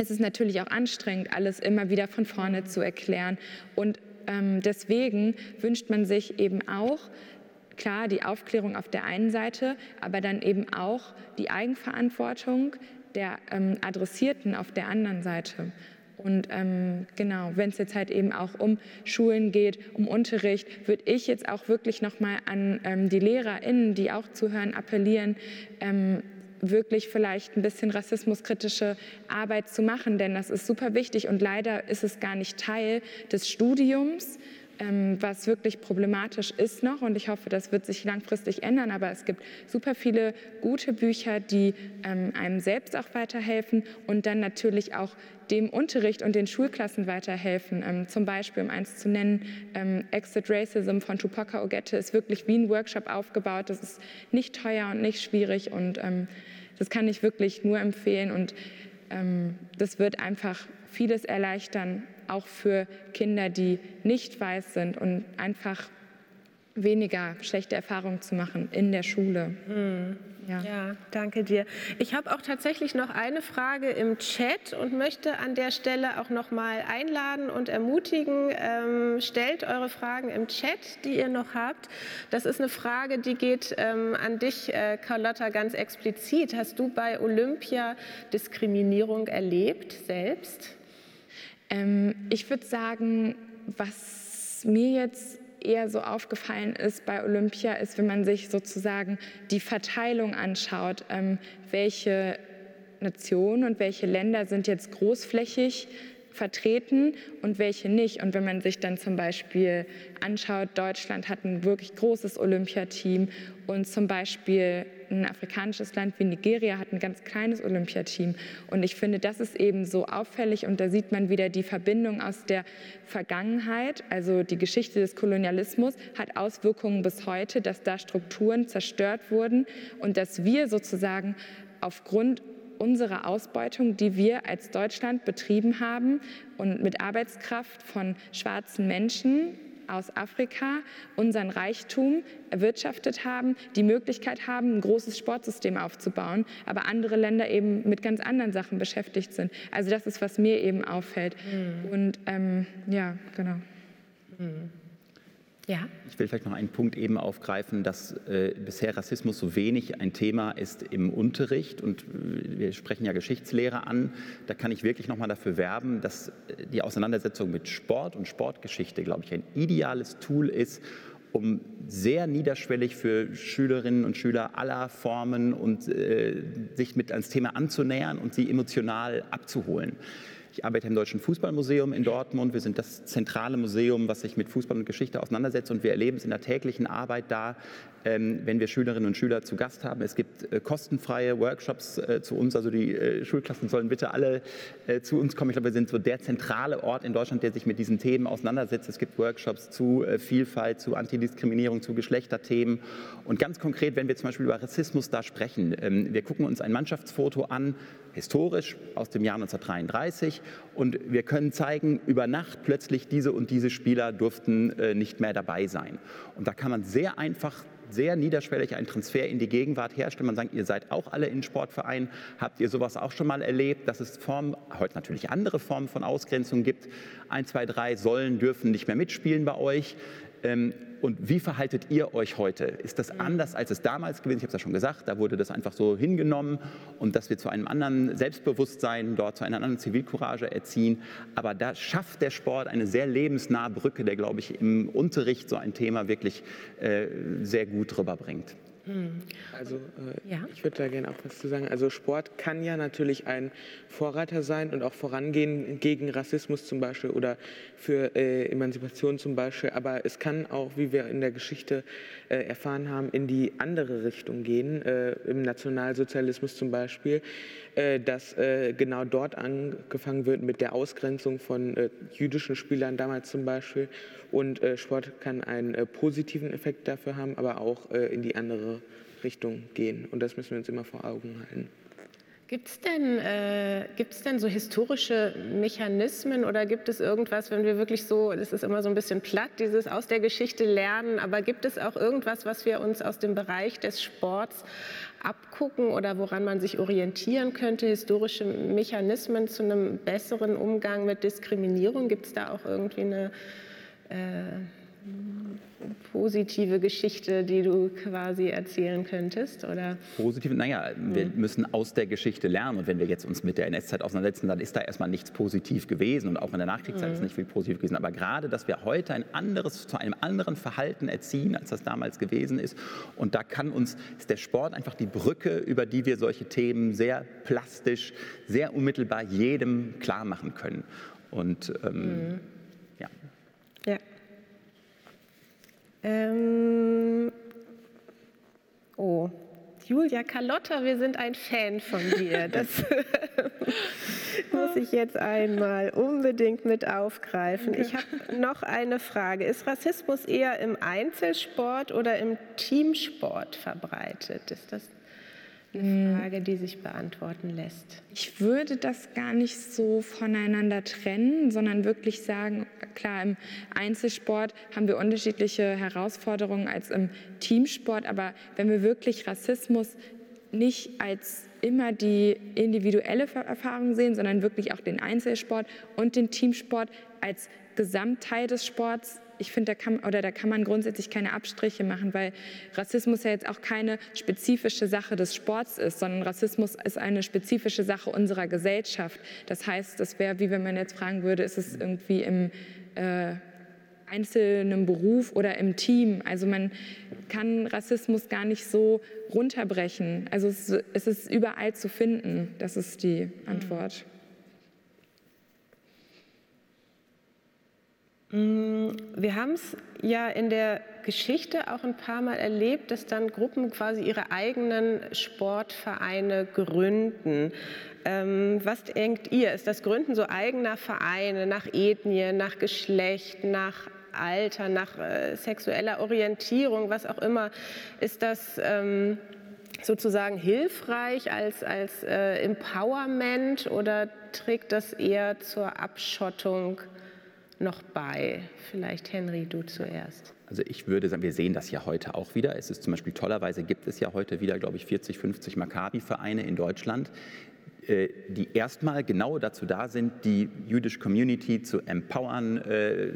ist es natürlich auch anstrengend, alles immer wieder von vorne zu erklären. Und ähm, deswegen wünscht man sich eben auch, klar die Aufklärung auf der einen Seite, aber dann eben auch die Eigenverantwortung der ähm, Adressierten auf der anderen Seite. Und ähm, genau, wenn es jetzt halt eben auch um Schulen geht, um Unterricht, würde ich jetzt auch wirklich nochmal an ähm, die LehrerInnen, die auch zuhören, appellieren, ähm, wirklich vielleicht ein bisschen rassismuskritische Arbeit zu machen, denn das ist super wichtig und leider ist es gar nicht Teil des Studiums was wirklich problematisch ist noch. Und ich hoffe, das wird sich langfristig ändern. Aber es gibt super viele gute Bücher, die ähm, einem selbst auch weiterhelfen und dann natürlich auch dem Unterricht und den Schulklassen weiterhelfen. Ähm, zum Beispiel, um eins zu nennen, ähm, Exit Racism von Tupac Ogette ist wirklich wie ein Workshop aufgebaut. Das ist nicht teuer und nicht schwierig und ähm, das kann ich wirklich nur empfehlen und ähm, das wird einfach vieles erleichtern, auch für Kinder, die nicht weiß sind und einfach weniger schlechte Erfahrungen zu machen in der Schule. Mhm. Ja. ja. danke dir. Ich habe auch tatsächlich noch eine Frage im Chat und möchte an der Stelle auch noch mal einladen und ermutigen. Ähm, stellt eure Fragen im Chat, die ihr noch habt. Das ist eine Frage, die geht ähm, an dich, äh, Carlotta, ganz explizit. Hast du bei Olympia Diskriminierung erlebt selbst? Ähm, ich würde sagen, was mir jetzt eher so aufgefallen ist bei Olympia, ist, wenn man sich sozusagen die Verteilung anschaut, ähm, welche Nationen und welche Länder sind jetzt großflächig vertreten und welche nicht. Und wenn man sich dann zum Beispiel anschaut, Deutschland hat ein wirklich großes Olympiateam und zum Beispiel ein afrikanisches Land wie Nigeria hat ein ganz kleines Olympiateam. Und ich finde, das ist eben so auffällig und da sieht man wieder die Verbindung aus der Vergangenheit, also die Geschichte des Kolonialismus hat Auswirkungen bis heute, dass da Strukturen zerstört wurden und dass wir sozusagen aufgrund unserer Ausbeutung, die wir als Deutschland betrieben haben und mit Arbeitskraft von schwarzen Menschen aus Afrika unseren Reichtum erwirtschaftet haben, die Möglichkeit haben, ein großes Sportsystem aufzubauen, aber andere Länder eben mit ganz anderen Sachen beschäftigt sind. Also das ist, was mir eben auffällt. Mhm. Und ähm, ja, genau. Mhm. Ja. Ich will vielleicht noch einen Punkt eben aufgreifen, dass äh, bisher Rassismus so wenig ein Thema ist im Unterricht. Und äh, wir sprechen ja Geschichtslehre an. Da kann ich wirklich noch mal dafür werben, dass äh, die Auseinandersetzung mit Sport und Sportgeschichte, glaube ich, ein ideales Tool ist, um sehr niederschwellig für Schülerinnen und Schüler aller Formen und äh, sich mit ans Thema anzunähern und sie emotional abzuholen. Ich arbeite im Deutschen Fußballmuseum in Dortmund. Wir sind das zentrale Museum, was sich mit Fußball und Geschichte auseinandersetzt. Und wir erleben es in der täglichen Arbeit da, wenn wir Schülerinnen und Schüler zu Gast haben. Es gibt äh, kostenfreie Workshops äh, zu uns. Also die äh, Schulklassen sollen bitte alle zu uns kommen. Ich glaube, wir sind so der zentrale Ort in Deutschland, der sich mit diesen Themen auseinandersetzt. Es gibt Workshops zu Vielfalt, zu Antidiskriminierung, zu Geschlechterthemen. Und ganz konkret, wenn wir zum Beispiel über Rassismus da sprechen, ähm, wir gucken uns ein Mannschaftsfoto an, historisch aus dem Jahr 1933 und wir können zeigen, über Nacht plötzlich diese und diese Spieler durften nicht mehr dabei sein. Und da kann man sehr einfach sehr niederschwellig einen Transfer in die Gegenwart herstellen. Man sagt, ihr seid auch alle in Sportvereinen, habt ihr sowas auch schon mal erlebt, dass es Formen, heute natürlich andere Formen von Ausgrenzung gibt. Ein, zwei, drei sollen, dürfen nicht mehr mitspielen bei euch. Ähm, und wie verhaltet ihr euch heute? Ist das anders, als es damals gewesen ist? Ich habe es ja schon gesagt, da wurde das einfach so hingenommen und dass wir zu einem anderen Selbstbewusstsein, dort zu einer anderen Zivilcourage erziehen. Aber da schafft der Sport eine sehr lebensnahe Brücke, der, glaube ich, im Unterricht so ein Thema wirklich äh, sehr gut rüberbringt. Also äh, ja. ich würde da gerne auch was zu sagen. Also Sport kann ja natürlich ein Vorreiter sein und auch vorangehen gegen Rassismus zum Beispiel oder für äh, Emanzipation zum Beispiel. Aber es kann auch, wie wir in der Geschichte äh, erfahren haben, in die andere Richtung gehen, äh, im Nationalsozialismus zum Beispiel, dass äh, genau dort angefangen wird mit der Ausgrenzung von jüdischen Spielern damals zum Beispiel und äh, Sport kann einen äh, positiven Effekt dafür haben, aber auch äh, in die andere Richtung gehen. Und das müssen wir uns immer vor Augen halten. Gibt es denn, äh, denn so historische Mechanismen oder gibt es irgendwas, wenn wir wirklich so, das ist immer so ein bisschen platt, dieses aus der Geschichte lernen, aber gibt es auch irgendwas, was wir uns aus dem Bereich des Sports abgucken oder woran man sich orientieren könnte, historische Mechanismen zu einem besseren Umgang mit Diskriminierung? Gibt es da auch irgendwie eine äh, positive Geschichte, die du quasi erzählen könntest? Oder? Positive, naja, wir mhm. müssen aus der Geschichte lernen. Und wenn wir jetzt uns mit der NS-Zeit auseinandersetzen, dann ist da erstmal nichts positiv gewesen. Und auch in der Nachkriegszeit mhm. ist nicht viel positiv gewesen. Aber gerade, dass wir heute ein anderes, zu einem anderen Verhalten erziehen, als das damals gewesen ist. Und da kann uns, ist der Sport einfach die Brücke, über die wir solche Themen sehr plastisch, sehr unmittelbar jedem klar machen können. Und ähm, mhm. ja. Ja. Ähm, oh, Julia Carlotta, wir sind ein Fan von dir. Das muss ich jetzt einmal unbedingt mit aufgreifen. Ich habe noch eine Frage. Ist Rassismus eher im Einzelsport oder im Teamsport verbreitet? Ist das eine hm. Frage, die sich beantworten lässt. Ich würde das gar nicht so voneinander trennen, sondern wirklich sagen, klar, im Einzelsport haben wir unterschiedliche Herausforderungen als im Teamsport, aber wenn wir wirklich Rassismus nicht als immer die individuelle Erfahrung sehen, sondern wirklich auch den Einzelsport und den Teamsport als Gesamtteil des Sports ich finde, da kann, oder da kann man grundsätzlich keine Abstriche machen, weil Rassismus ja jetzt auch keine spezifische Sache des Sports ist, sondern Rassismus ist eine spezifische Sache unserer Gesellschaft. Das heißt, das wäre, wie wenn man jetzt fragen würde, ist es irgendwie im äh, einzelnen Beruf oder im Team. Also man kann Rassismus gar nicht so runterbrechen. Also es, es ist überall zu finden. Das ist die Antwort. Mhm. Wir haben es ja in der Geschichte auch ein paar Mal erlebt, dass dann Gruppen quasi ihre eigenen Sportvereine gründen. Ähm, was denkt ihr? Ist das Gründen so eigener Vereine nach Ethnie, nach Geschlecht, nach Alter, nach äh, sexueller Orientierung, was auch immer, ist das ähm, sozusagen hilfreich als, als äh, Empowerment oder trägt das eher zur Abschottung? Noch bei? Vielleicht Henry, du zuerst. Also ich würde sagen, wir sehen das ja heute auch wieder. Es ist zum Beispiel tollerweise gibt es ja heute wieder, glaube ich, 40, 50 Maccabi-Vereine in Deutschland, äh, die erstmal genau dazu da sind, die jüdische Community zu empowern, äh,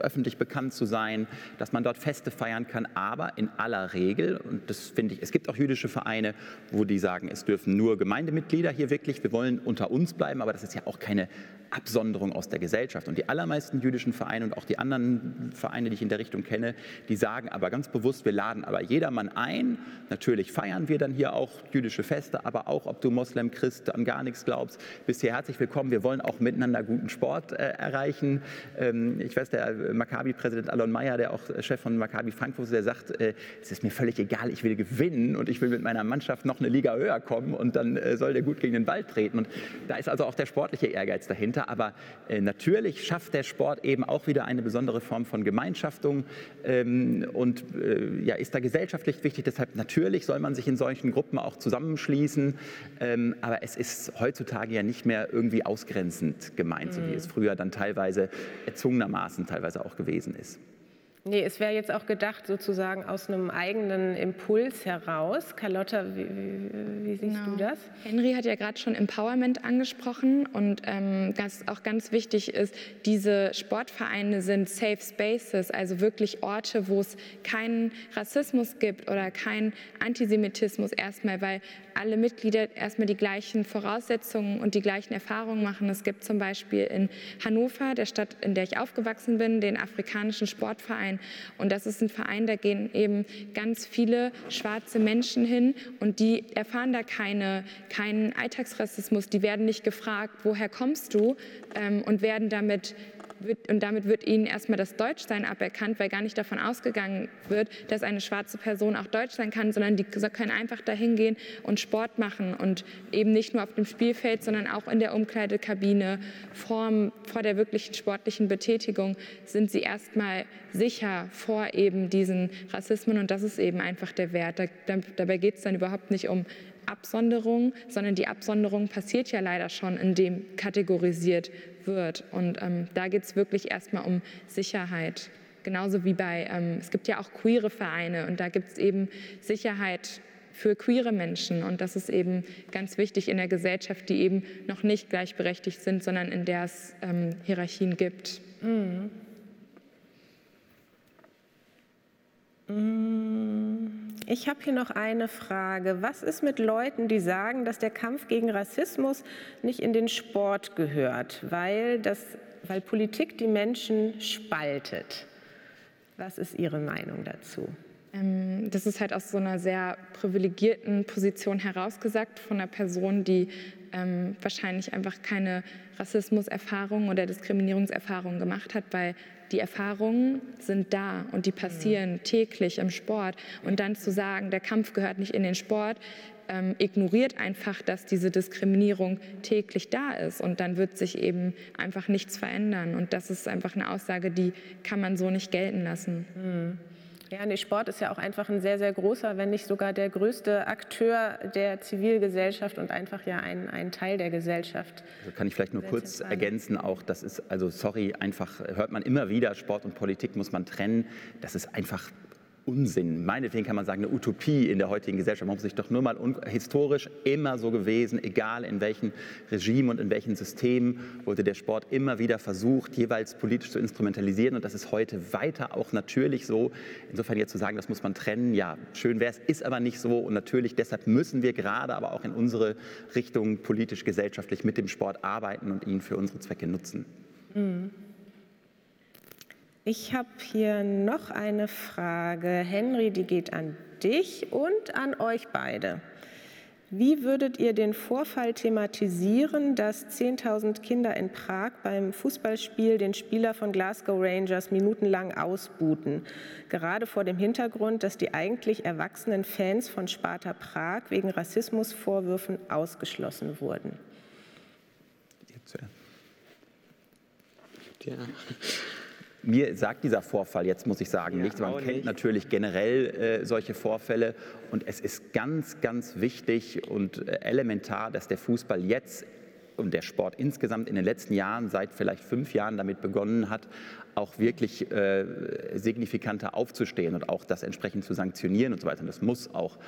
öffentlich bekannt zu sein, dass man dort Feste feiern kann. Aber in aller Regel, und das finde ich, es gibt auch jüdische Vereine, wo die sagen, es dürfen nur Gemeindemitglieder hier wirklich, wir wollen unter uns bleiben, aber das ist ja auch keine Absonderung aus der Gesellschaft. Und die allermeisten jüdischen Vereine und auch die anderen Vereine, die ich in der Richtung kenne, die sagen aber ganz bewusst, wir laden aber jedermann ein. Natürlich feiern wir dann hier auch jüdische Feste, aber auch, ob du Moslem, Christ, an gar nichts glaubst, bist hier herzlich willkommen. Wir wollen auch miteinander guten Sport äh, erreichen. Ähm, ich weiß, der Maccabi-Präsident Alon Meyer, der auch Chef von Maccabi Frankfurt ist, der sagt, äh, es ist mir völlig egal, ich will gewinnen und ich will mit meiner Mannschaft noch eine Liga höher kommen und dann äh, soll der gut gegen den Ball treten. Und da ist also auch der sportliche Ehrgeiz dahinter aber äh, natürlich schafft der Sport eben auch wieder eine besondere Form von Gemeinschaftung ähm, und äh, ja, ist da gesellschaftlich wichtig. Deshalb natürlich soll man sich in solchen Gruppen auch zusammenschließen, ähm, aber es ist heutzutage ja nicht mehr irgendwie ausgrenzend gemeint, mhm. so wie mhm. es früher dann teilweise erzwungenermaßen teilweise auch gewesen ist. Nee, es wäre jetzt auch gedacht, sozusagen aus einem eigenen Impuls heraus. Carlotta, wie, wie, wie siehst genau. du das? Henry hat ja gerade schon Empowerment angesprochen und ähm, was auch ganz wichtig ist, diese Sportvereine sind Safe Spaces, also wirklich Orte, wo es keinen Rassismus gibt oder keinen Antisemitismus erstmal, weil alle Mitglieder erstmal die gleichen Voraussetzungen und die gleichen Erfahrungen machen. Es gibt zum Beispiel in Hannover, der Stadt, in der ich aufgewachsen bin, den afrikanischen Sportverein. Und das ist ein Verein, da gehen eben ganz viele schwarze Menschen hin und die erfahren da keine, keinen Alltagsrassismus. Die werden nicht gefragt, woher kommst du ähm, und werden damit wird, und damit wird ihnen erstmal das Deutschsein aberkannt, weil gar nicht davon ausgegangen wird, dass eine schwarze Person auch Deutsch sein kann, sondern die können einfach dahin gehen und Sport machen und eben nicht nur auf dem Spielfeld, sondern auch in der Umkleidekabine vor, vor der wirklichen sportlichen Betätigung sind sie erstmal sicher vor eben diesen Rassismen und das ist eben einfach der Wert. Da, da, dabei geht es dann überhaupt nicht um Absonderung, sondern die Absonderung passiert ja leider schon, indem kategorisiert wird. Und ähm, da geht es wirklich erstmal um Sicherheit. Genauso wie bei, ähm, es gibt ja auch queere Vereine und da gibt es eben Sicherheit für queere Menschen. Und das ist eben ganz wichtig in der Gesellschaft, die eben noch nicht gleichberechtigt sind, sondern in der es ähm, Hierarchien gibt. Mhm. Mm, ich habe hier noch eine Frage. Was ist mit Leuten, die sagen, dass der Kampf gegen Rassismus nicht in den Sport gehört, weil, das, weil Politik die Menschen spaltet? Was ist Ihre Meinung dazu? Ähm, das ist halt aus so einer sehr privilegierten Position herausgesagt von einer Person, die ähm, wahrscheinlich einfach keine Rassismuserfahrung oder Diskriminierungserfahrung gemacht hat, weil die Erfahrungen sind da und die passieren mhm. täglich im Sport. Und dann zu sagen, der Kampf gehört nicht in den Sport, ähm, ignoriert einfach, dass diese Diskriminierung täglich da ist und dann wird sich eben einfach nichts verändern. Und das ist einfach eine Aussage, die kann man so nicht gelten lassen. Mhm. Ja, nee, Sport ist ja auch einfach ein sehr, sehr großer, wenn nicht sogar der größte Akteur der Zivilgesellschaft und einfach ja ein, ein Teil der Gesellschaft. Also kann ich vielleicht nur kurz ergänzen, auch das ist, also sorry, einfach hört man immer wieder, Sport und Politik muss man trennen. Das ist einfach Unsinn, meinetwegen kann man sagen, eine Utopie in der heutigen Gesellschaft. Man muss sich doch nur mal historisch immer so gewesen, egal in welchem Regime und in welchen Systemen, wurde der Sport immer wieder versucht, jeweils politisch zu instrumentalisieren. Und das ist heute weiter auch natürlich so. Insofern jetzt zu sagen, das muss man trennen, ja, schön wäre es, ist aber nicht so. Und natürlich deshalb müssen wir gerade aber auch in unsere Richtung politisch-gesellschaftlich mit dem Sport arbeiten und ihn für unsere Zwecke nutzen. Mhm. Ich habe hier noch eine Frage. Henry, die geht an dich und an euch beide. Wie würdet ihr den Vorfall thematisieren, dass 10.000 Kinder in Prag beim Fußballspiel den Spieler von Glasgow Rangers minutenlang ausbuten? Gerade vor dem Hintergrund, dass die eigentlich erwachsenen Fans von Sparta Prag wegen Rassismusvorwürfen ausgeschlossen wurden. Ja. Mir sagt dieser Vorfall jetzt, muss ich sagen, ja, nichts. Man kennt nicht. natürlich generell äh, solche Vorfälle. Und es ist ganz, ganz wichtig und äh, elementar, dass der Fußball jetzt und der Sport insgesamt in den letzten Jahren, seit vielleicht fünf Jahren damit begonnen hat, auch wirklich äh, signifikanter aufzustehen und auch das entsprechend zu sanktionieren und so weiter. Und das muss auch,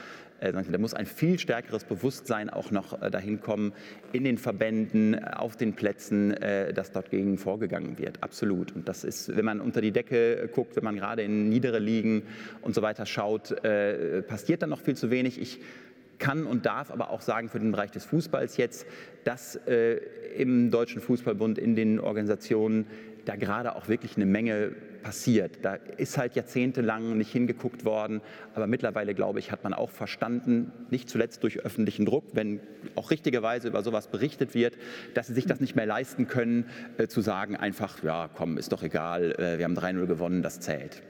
äh, da muss ein viel stärkeres Bewusstsein auch noch äh, dahin kommen in den Verbänden, auf den Plätzen, äh, dass dort gegen vorgegangen wird. Absolut. Und das ist, wenn man unter die Decke guckt, wenn man gerade in niedere Ligen und so weiter schaut, äh, passiert dann noch viel zu wenig. Ich kann und darf aber auch sagen für den Bereich des Fußballs jetzt, dass äh, im Deutschen Fußballbund, in den Organisationen da gerade auch wirklich eine Menge passiert. Da ist halt jahrzehntelang nicht hingeguckt worden, aber mittlerweile, glaube ich, hat man auch verstanden, nicht zuletzt durch öffentlichen Druck, wenn auch richtigerweise über sowas berichtet wird, dass sie sich das nicht mehr leisten können, äh, zu sagen einfach, ja, komm, ist doch egal, äh, wir haben 3-0 gewonnen, das zählt.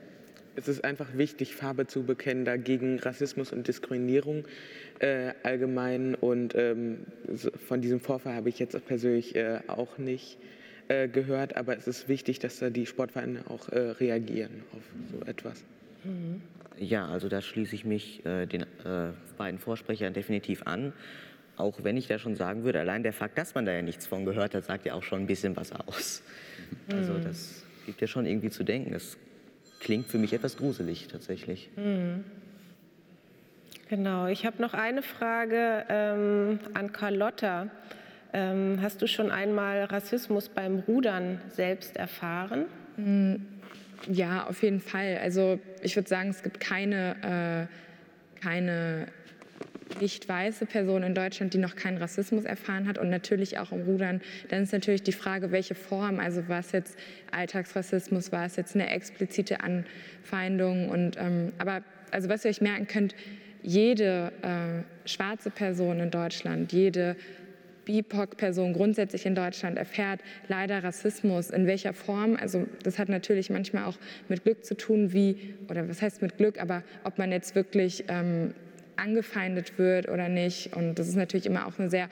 Es ist einfach wichtig, Farbe zu bekennen dagegen Rassismus und Diskriminierung äh, allgemein. Und ähm, von diesem Vorfall habe ich jetzt persönlich äh, auch nicht äh, gehört, aber es ist wichtig, dass da die Sportvereine auch äh, reagieren auf so etwas. Mhm. Ja, also da schließe ich mich äh, den äh, beiden Vorsprechern definitiv an. Auch wenn ich da schon sagen würde, allein der Fakt, dass man da ja nichts von gehört hat, sagt ja auch schon ein bisschen was aus. Also mhm. das gibt ja schon irgendwie zu denken. Das klingt für mich etwas gruselig tatsächlich. Mhm. Genau, ich habe noch eine Frage ähm, an Carlotta. Ähm, hast du schon einmal Rassismus beim Rudern selbst erfahren? Mm, ja, auf jeden Fall. Also ich würde sagen, es gibt keine, äh, keine nicht weiße Person in Deutschland, die noch keinen Rassismus erfahren hat und natürlich auch im Rudern, dann ist natürlich die Frage, welche Form, also war es jetzt Alltagsrassismus, war es jetzt eine explizite Anfeindung und ähm, aber also was ihr euch merken könnt, jede äh, schwarze Person in Deutschland, jede BIPOC-Person grundsätzlich in Deutschland erfährt leider Rassismus. In welcher Form? Also das hat natürlich manchmal auch mit Glück zu tun, wie, oder was heißt mit Glück, aber ob man jetzt wirklich ähm, angefeindet wird oder nicht. Und das ist natürlich immer auch eine sehr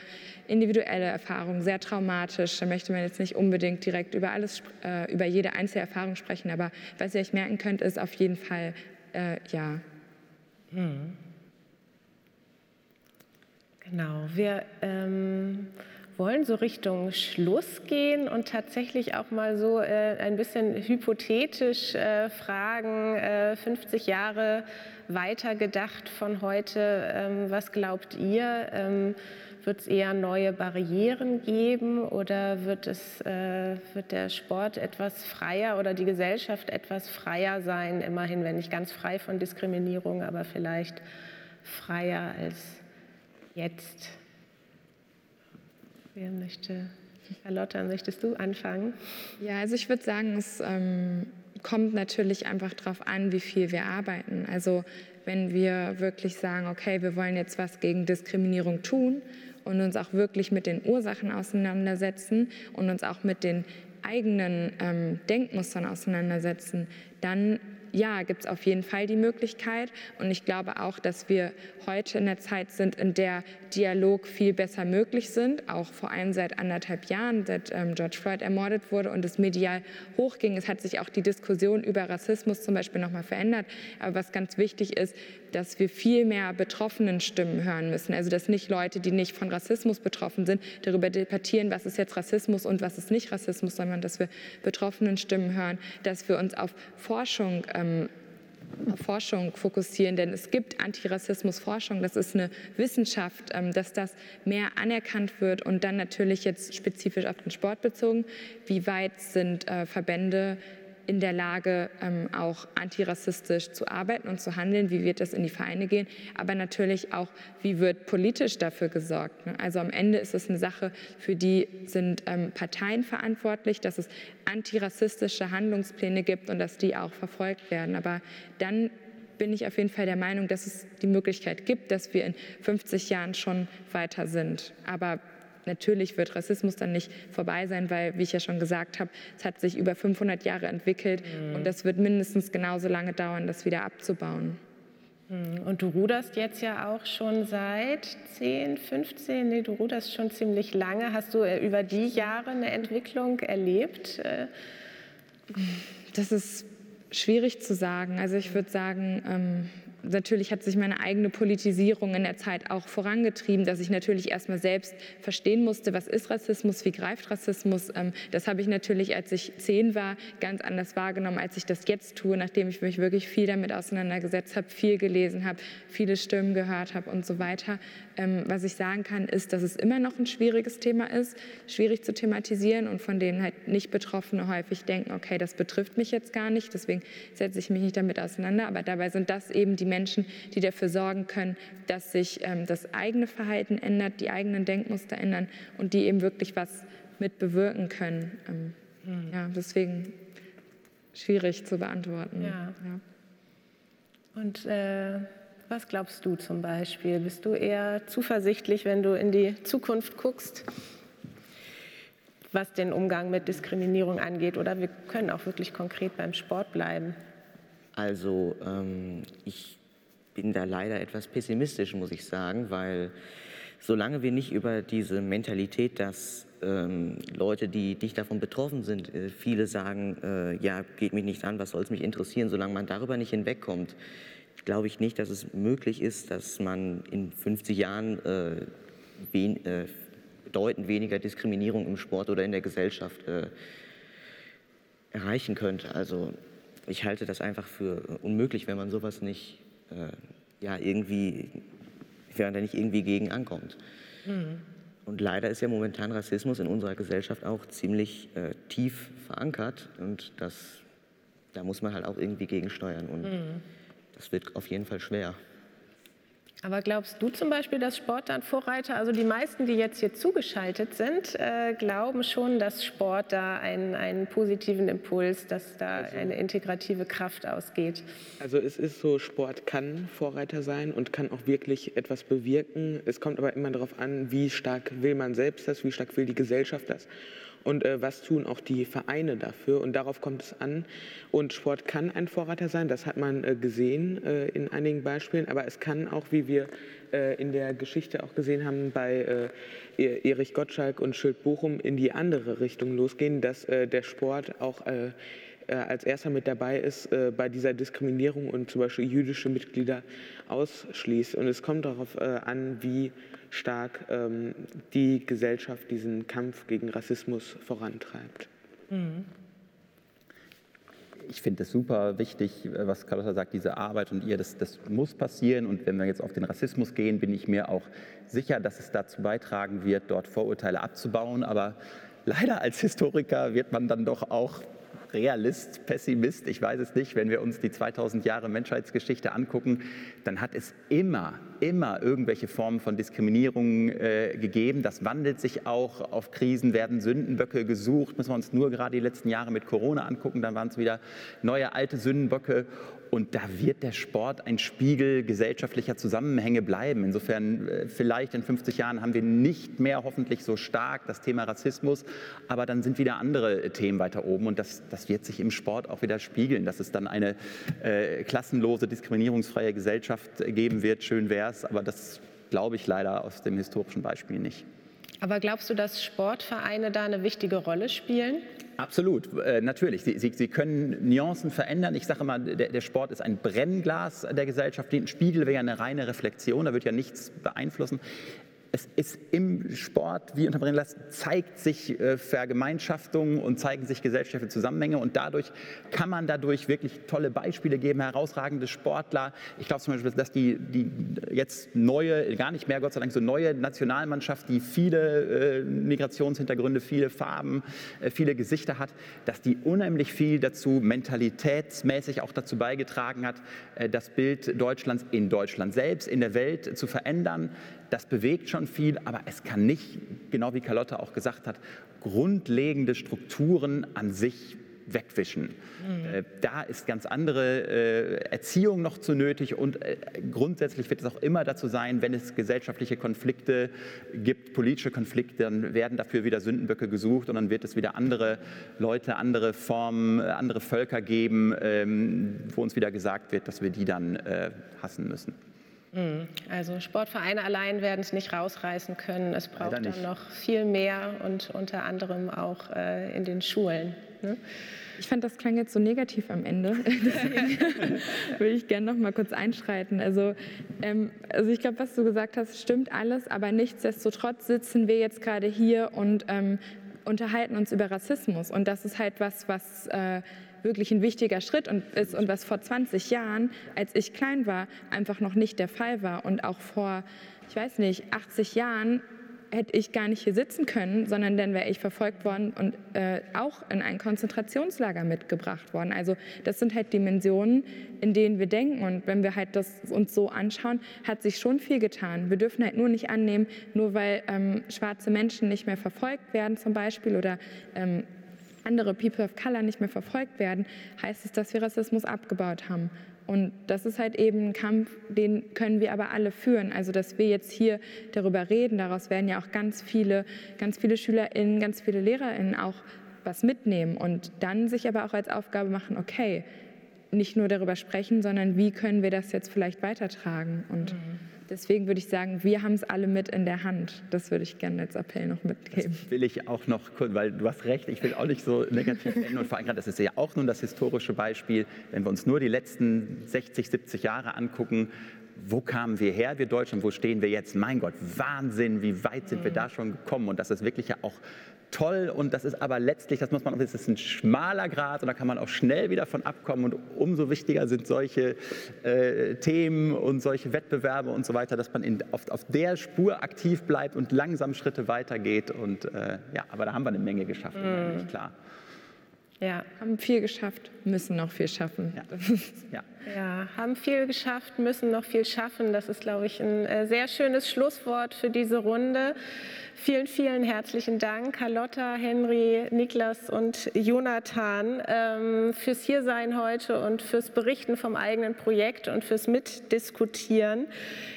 individuelle Erfahrung, sehr traumatisch. Da möchte man jetzt nicht unbedingt direkt über alles, äh, über jede einzelne Erfahrung sprechen. Aber was ihr euch merken könnt, ist auf jeden Fall, äh, ja. Hm. Genau, wir ähm, wollen so Richtung Schluss gehen und tatsächlich auch mal so äh, ein bisschen hypothetisch äh, fragen, äh, 50 Jahre weiter gedacht von heute, ähm, was glaubt ihr? Ähm, wird es eher neue Barrieren geben oder wird, es, äh, wird der Sport etwas freier oder die Gesellschaft etwas freier sein? Immerhin, wenn nicht ganz frei von Diskriminierung, aber vielleicht freier als jetzt. Wer möchte? Carlotta, möchtest du anfangen? Ja, also ich würde sagen, es ähm, kommt natürlich einfach darauf an, wie viel wir arbeiten. Also wenn wir wirklich sagen, okay, wir wollen jetzt was gegen Diskriminierung tun und uns auch wirklich mit den Ursachen auseinandersetzen und uns auch mit den eigenen ähm, Denkmustern auseinandersetzen, dann ja, gibt es auf jeden Fall die Möglichkeit. Und ich glaube auch, dass wir heute in der Zeit sind, in der Dialog viel besser möglich sind, auch vor allem seit anderthalb Jahren, seit ähm, George Floyd ermordet wurde und es medial hochging. Es hat sich auch die Diskussion über Rassismus zum Beispiel nochmal verändert. Aber was ganz wichtig ist, dass wir viel mehr betroffenen Stimmen hören müssen. Also dass nicht Leute, die nicht von Rassismus betroffen sind, darüber debattieren, was ist jetzt Rassismus und was ist nicht Rassismus, sondern dass wir betroffenen Stimmen hören, dass wir uns auf Forschung ähm, Forschung fokussieren, denn es gibt Antirassismusforschung, das ist eine Wissenschaft, ähm, dass das mehr anerkannt wird und dann natürlich jetzt spezifisch auf den Sport bezogen, wie weit sind äh, Verbände in der Lage, ähm, auch antirassistisch zu arbeiten und zu handeln? Wie wird das in die Vereine gehen? Aber natürlich auch, wie wird politisch dafür gesorgt? Ne? Also am Ende ist es eine Sache, für die sind ähm, Parteien verantwortlich, dass es antirassistische Handlungspläne gibt und dass die auch verfolgt werden. Aber dann bin ich auf jeden Fall der Meinung, dass es die Möglichkeit gibt, dass wir in 50 Jahren schon weiter sind. Aber Natürlich wird Rassismus dann nicht vorbei sein, weil, wie ich ja schon gesagt habe, es hat sich über 500 Jahre entwickelt mhm. und das wird mindestens genauso lange dauern, das wieder abzubauen. Mhm. Und du ruderst jetzt ja auch schon seit 10, 15, nee, du ruderst schon ziemlich lange. Hast du äh, über die Jahre eine Entwicklung erlebt? Äh, das ist schwierig zu sagen. Also ich würde sagen, ähm, natürlich hat sich meine eigene Politisierung in der Zeit auch vorangetrieben, dass ich natürlich erstmal selbst verstehen musste, was ist Rassismus, wie greift Rassismus. Ähm, das habe ich natürlich, als ich zehn war, ganz anders wahrgenommen, als ich das jetzt tue, nachdem ich mich wirklich viel damit auseinandergesetzt habe, viel gelesen habe, viele Stimmen gehört habe und so weiter. Ähm, was ich sagen kann, ist, dass es immer noch ein schwieriges Thema ist, schwierig zu thematisieren und von denen halt nicht Betroffene häufig denken, okay, das betrifft mich jetzt gar nicht, deswegen setze ich mich nicht damit auseinander. Aber dabei sind das eben die Menschen, die dafür sorgen können, dass sich ähm, das eigene Verhalten ändert, die eigenen Denkmuster ändern und die eben wirklich was mit bewirken können. Ähm, mhm. Ja, deswegen schwierig zu beantworten. Ja. ja. Und äh was glaubst du zum Beispiel? Bist du eher zuversichtlich, wenn du in die Zukunft guckst, was den Umgang mit Diskriminierung angeht? Oder wir können auch wirklich konkret beim Sport bleiben. Also ähm, ich bin da leider etwas pessimistisch, muss ich sagen, weil solange wir nicht über diese Mentalität, dass ähm, Leute, die nicht davon betroffen sind, äh, viele sagen, äh, ja, geht mich nicht an, was soll es mich interessieren, solange man darüber nicht hinwegkommt, glaube ich nicht, dass es möglich ist, dass man in 50 Jahren äh, wen, äh, bedeutend weniger Diskriminierung im Sport oder in der Gesellschaft äh, erreichen könnte. Also ich halte das einfach für unmöglich, wenn man sowas nicht äh, ja, irgendwie, man da nicht irgendwie gegen ankommt. Mhm. Und leider ist ja momentan Rassismus in unserer Gesellschaft auch ziemlich äh, tief verankert und das, da muss man halt auch irgendwie gegensteuern. Und mhm das wird auf jeden Fall schwer. Aber glaubst du zum Beispiel, dass Sport dann Vorreiter, also die meisten, die jetzt hier zugeschaltet sind, äh, glauben schon, dass Sport da einen, einen positiven Impuls, dass da also, eine integrative Kraft ausgeht? Also es ist so, Sport kann Vorreiter sein und kann auch wirklich etwas bewirken. Es kommt aber immer darauf an, wie stark will man selbst das, wie stark will die Gesellschaft das und äh, was tun auch die Vereine dafür. Und darauf kommt es an. Und Sport kann ein Vorreiter sein, das hat man äh, gesehen äh, in einigen Beispielen, aber es kann auch, wie wir äh, in der Geschichte auch gesehen haben, bei äh, e-, Erich Gottschalk und Schild Bochum in die andere Richtung losgehen, dass äh, der Sport auch als erster mit dabei ist äh, bei dieser Diskriminierung und zum Beispiel jüdische Mitglieder ausschließt. Und es kommt darauf äh, an, wie stark ähm, die Gesellschaft diesen Kampf gegen Rassismus vorantreibt. Mhm ich finde es super wichtig, was Carlotta sagt, diese Arbeit und ihr, das, das muss passieren. Und wenn wir jetzt auf den Rassismus gehen, bin ich mir auch sicher, dass es dazu beitragen wird, dort Vorurteile abzubauen. Aber leider als Historiker wird man dann doch auch Realist, Pessimist, ich weiß es nicht. Wenn wir uns die 2000 Jahre Menschheitsgeschichte angucken, dann hat es immer, immer irgendwelche Formen von Diskriminierung äh, gegeben. Das wandelt sich auch. Auf Krisen werden Sündenböcke gesucht. Müssen wir uns nur gerade die letzten Jahre mit Corona angucken. Dann waren es wieder neue alte Sündenböcke. Und da wird der Sport ein Spiegel gesellschaftlicher Zusammenhänge bleiben. Insofern, äh, vielleicht in 50 Jahren haben wir nicht mehr hoffentlich so stark das Thema Rassismus, aber dann sind wieder andere Themen weiter oben und das, das wird sich im Sport auch wieder spiegeln, dass es dann eine äh, klassenlose, diskriminierungsfreie Gesellschaft geben wird. Schön wäre es, aber das glaube ich leider aus dem historischen Beispiel nicht. Aber glaubst du, dass Sportvereine da eine wichtige Rolle spielen? Absolut, äh, natürlich. Sie, sie, sie, können Nuancen verändern. Ich sage mal, der, der, Sport ist ein Brennglas der Gesellschaft. Ein Spiegel wäre ja eine reine Reflexion, da wird ja nichts beeinflussen es ist im Sport, wie unter Brennglas, zeigt sich äh, Vergemeinschaftung und zeigen sich gesellschaftliche Zusammenhänge und dadurch kann man dadurch wirklich tolle Beispiele geben, herausragende Sportler. Ich glaube zum Beispiel, dass die, die jetzt neue, gar nicht mehr Gott sei Dank, so neue Nationalmannschaft, die viele äh, Migrationshintergründe, viele Farben, äh, viele Gesichter hat, dass die unheimlich viel dazu mentalitätsmäßig auch dazu beigetragen hat, das Bild Deutschlands in Deutschland selbst, in der Welt zu verändern das bewegt schon viel, aber es kann nicht, genau wie Carlotta auch gesagt hat, grundlegende Strukturen an sich wegwischen. Mhm. Da ist ganz andere äh, Erziehung noch zu nötig und äh, grundsätzlich wird es auch immer dazu sein, wenn es gesellschaftliche Konflikte gibt, politische Konflikte, dann werden dafür wieder Sündenböcke gesucht und dann wird es wieder andere Leute, andere Formen, andere Völker geben, ähm, wo uns wieder gesagt wird, dass wir die dann hassen müssen. Mhm. Also Sportvereine allein werden es nicht rausreißen können. Es braucht dann noch viel mehr und unter anderem auch äh, in den Schulen. Ne? Ich fand, das klang jetzt so negativ am Ende. Deswegen würde ich gerne noch mal kurz einschreiten. Also, ähm, also ich glaube, was du gesagt hast, stimmt alles, aber nichtsdestotrotz sitzen wir jetzt gerade hier und ähm, unterhalten uns über Rassismus. Und das ist halt was, was äh, wirklich ein wichtiger Schritt und ist und was vor 20 Jahren, als ich klein war, einfach noch nicht der Fall war und auch vor, ich weiß nicht, 80 Jahren hätte ich gar nicht hier sitzen können, sondern dann wäre ich verfolgt worden und äh, auch in ein Konzentrationslager mitgebracht worden. Also das sind halt Dimensionen, in denen wir denken und wenn wir halt das uns so anschauen, hat sich schon viel getan. Wir dürfen halt nur nicht annehmen, nur weil ähm, schwarze Menschen nicht mehr verfolgt werden zum Beispiel oder ähm, andere People of Color nicht mehr verfolgt werden, heißt es, dass wir Rassismus abgebaut haben. Und das ist halt eben ein Kampf, den können wir aber alle führen. Also, dass wir jetzt hier darüber reden, daraus werden ja auch ganz viele, ganz viele SchülerInnen, ganz viele LehrerInnen auch was mitnehmen und dann sich aber auch als Aufgabe machen, okay, nicht nur darüber sprechen, sondern wie können wir das jetzt vielleicht weitertragen und mhm. Deswegen würde ich sagen, wir haben es alle mit in der Hand. Das würde ich gerne als Appell noch mitgeben. Das will ich auch noch, weil du hast recht, ich will auch nicht so negativ enden. Und vor allem, das ist ja auch nun das historische Beispiel, wenn wir uns nur die letzten 60, 70 Jahre angucken, wo kamen wir her, wir Deutschen, wo stehen wir jetzt? Mein Gott, Wahnsinn, wie weit sind wir mhm. da schon gekommen? Und das ist wirklich ja auch toll und das ist aber letztlich, das muss man, das ist ein schmaler Grad und da kann man auch schnell wieder von abkommen und umso wichtiger sind solche äh, Themen und solche Wettbewerbe und so weiter, dass man in, auf, auf der Spur aktiv bleibt und langsam Schritte weitergeht und äh, ja, aber da haben wir eine Menge geschafft, mhm. klar. Ja, haben viel geschafft, müssen noch viel schaffen. Ja. ja. Ja. haben viel geschafft, müssen noch viel schaffen. Das ist, glaube ich, ein äh, sehr schönes Schlusswort für diese Runde. Vielen, vielen herzlichen Dank, Carlotta, Henry, Niklas und Jonathan, ähm, fürs Hiersein heute und fürs Berichten vom eigenen Projekt und fürs Mitdiskutieren.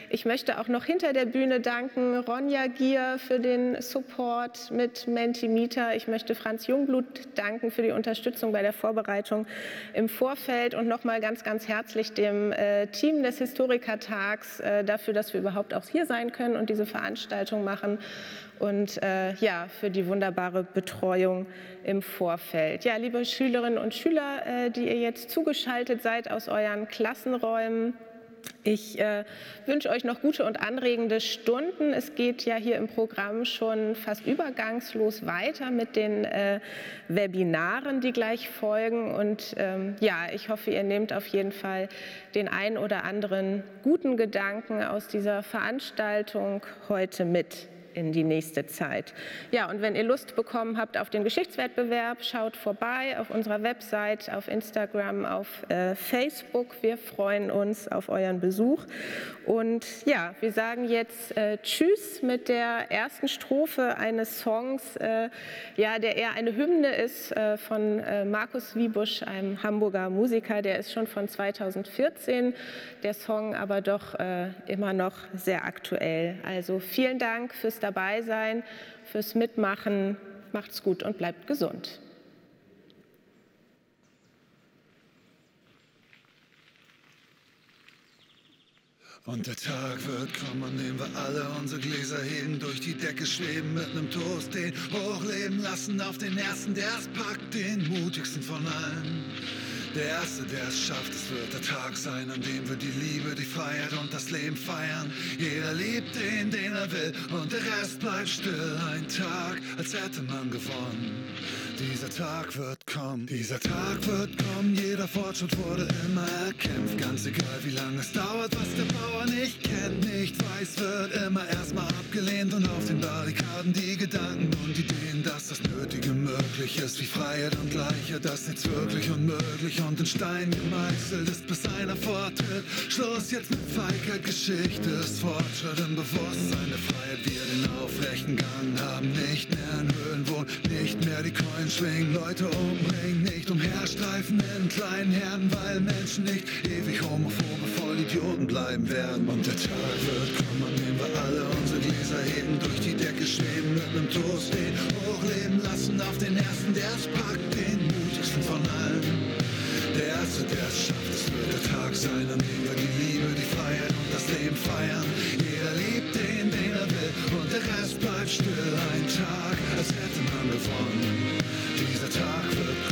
Ich möchte auch noch hinter der Bühne danken, Ronja Gier für den Support mit Mentimeter. Ich möchte Franz Jungblut danken für die Unterstützung bei der Vorbereitung im Vorfeld und nochmal ganz, ganz herzlich herzlich dem äh, Team des Historikertags äh, dafür, dass wir überhaupt auch hier sein können und diese Veranstaltung machen und äh, ja, für die wunderbare Betreuung im Vorfeld. Ja, liebe Schülerinnen und Schüler, die ihr jetzt zugeschaltet seid aus euren Klassenräumen, ich äh, wünsche euch noch gute und anregende Stunden. Es geht ja hier im Programm schon fast übergangslos weiter mit den äh, Webinaren, die gleich folgen. Und ähm, ja, ich hoffe, ihr nehmt auf jeden Fall den ein oder anderen guten Gedanken aus dieser Veranstaltung heute mit in die nächste Zeit. Ja, und wenn ihr Lust bekommen habt auf den Geschichtswettbewerb, schaut vorbei auf unserer Website, auf Instagram, auf äh, Facebook. Wir freuen uns auf euren Besuch. Und ja, wir sagen jetzt äh, Tschüss mit der ersten Strophe eines Songs, äh, ja, der eher eine Hymne ist äh, von äh, Markus Wiebusch, einem Hamburger Musiker. Der ist schon von 2014, der Song aber doch äh, immer noch sehr aktuell. Also vielen Dank fürs dabei sein, fürs Mitmachen. Macht's gut und bleibt gesund. Und der Tag wird kommen, dem wir alle unsere Gläser heben, durch die Decke schweben, mit nem Toast den hochleben lassen auf den ersten, der es packt, den mutigsten von allen. Der Erste, der es schafft, es wird der Tag sein, an dem wir die Liebe, die Freiheit und das Leben feiern. Jeder liebt den, den er will, und der Rest bleibt still. Ein Tag, als hätte man gewonnen. Dieser Tag wird kommen, dieser Tag wird kommen, jeder Fortschritt wurde immer erkämpft. Ganz egal, wie lange es dauert, was der Bauer nicht kennt, nicht weiß, wird immer erstmal abgelehnt. Und auf den Barrikaden die Gedanken und Ideen, dass das Nötige möglich ist, wie Freiheit und Gleichheit, dass nichts wirklich unmöglich und in Stein gemeißelt ist, bis einer vortritt. Schluss jetzt mit Feigheit, Geschichte ist Fortschritt im Bewusstsein der Freiheit. Wir den aufrechten Gang haben, nicht mehr in Höhlen wohnen, nicht mehr die Coins schwingen, Leute umbringen, nicht umherstreifen in kleinen Herden, weil Menschen nicht ewig homophobe Vollidioten bleiben werden. Und der Tag wird kommen, an dem wir alle unsere Gläser heben, durch die Decke schweben, mit nem Toast den hochleben lassen auf den ersten, der es packt, den mutigsten von allen. Der Erste, der es schafft, es wird der Tag sein, an dem wir die Liebe, die Freiheit und das Leben feiern. Jeder liebt den, den er will, und der Rest bleibt still. talk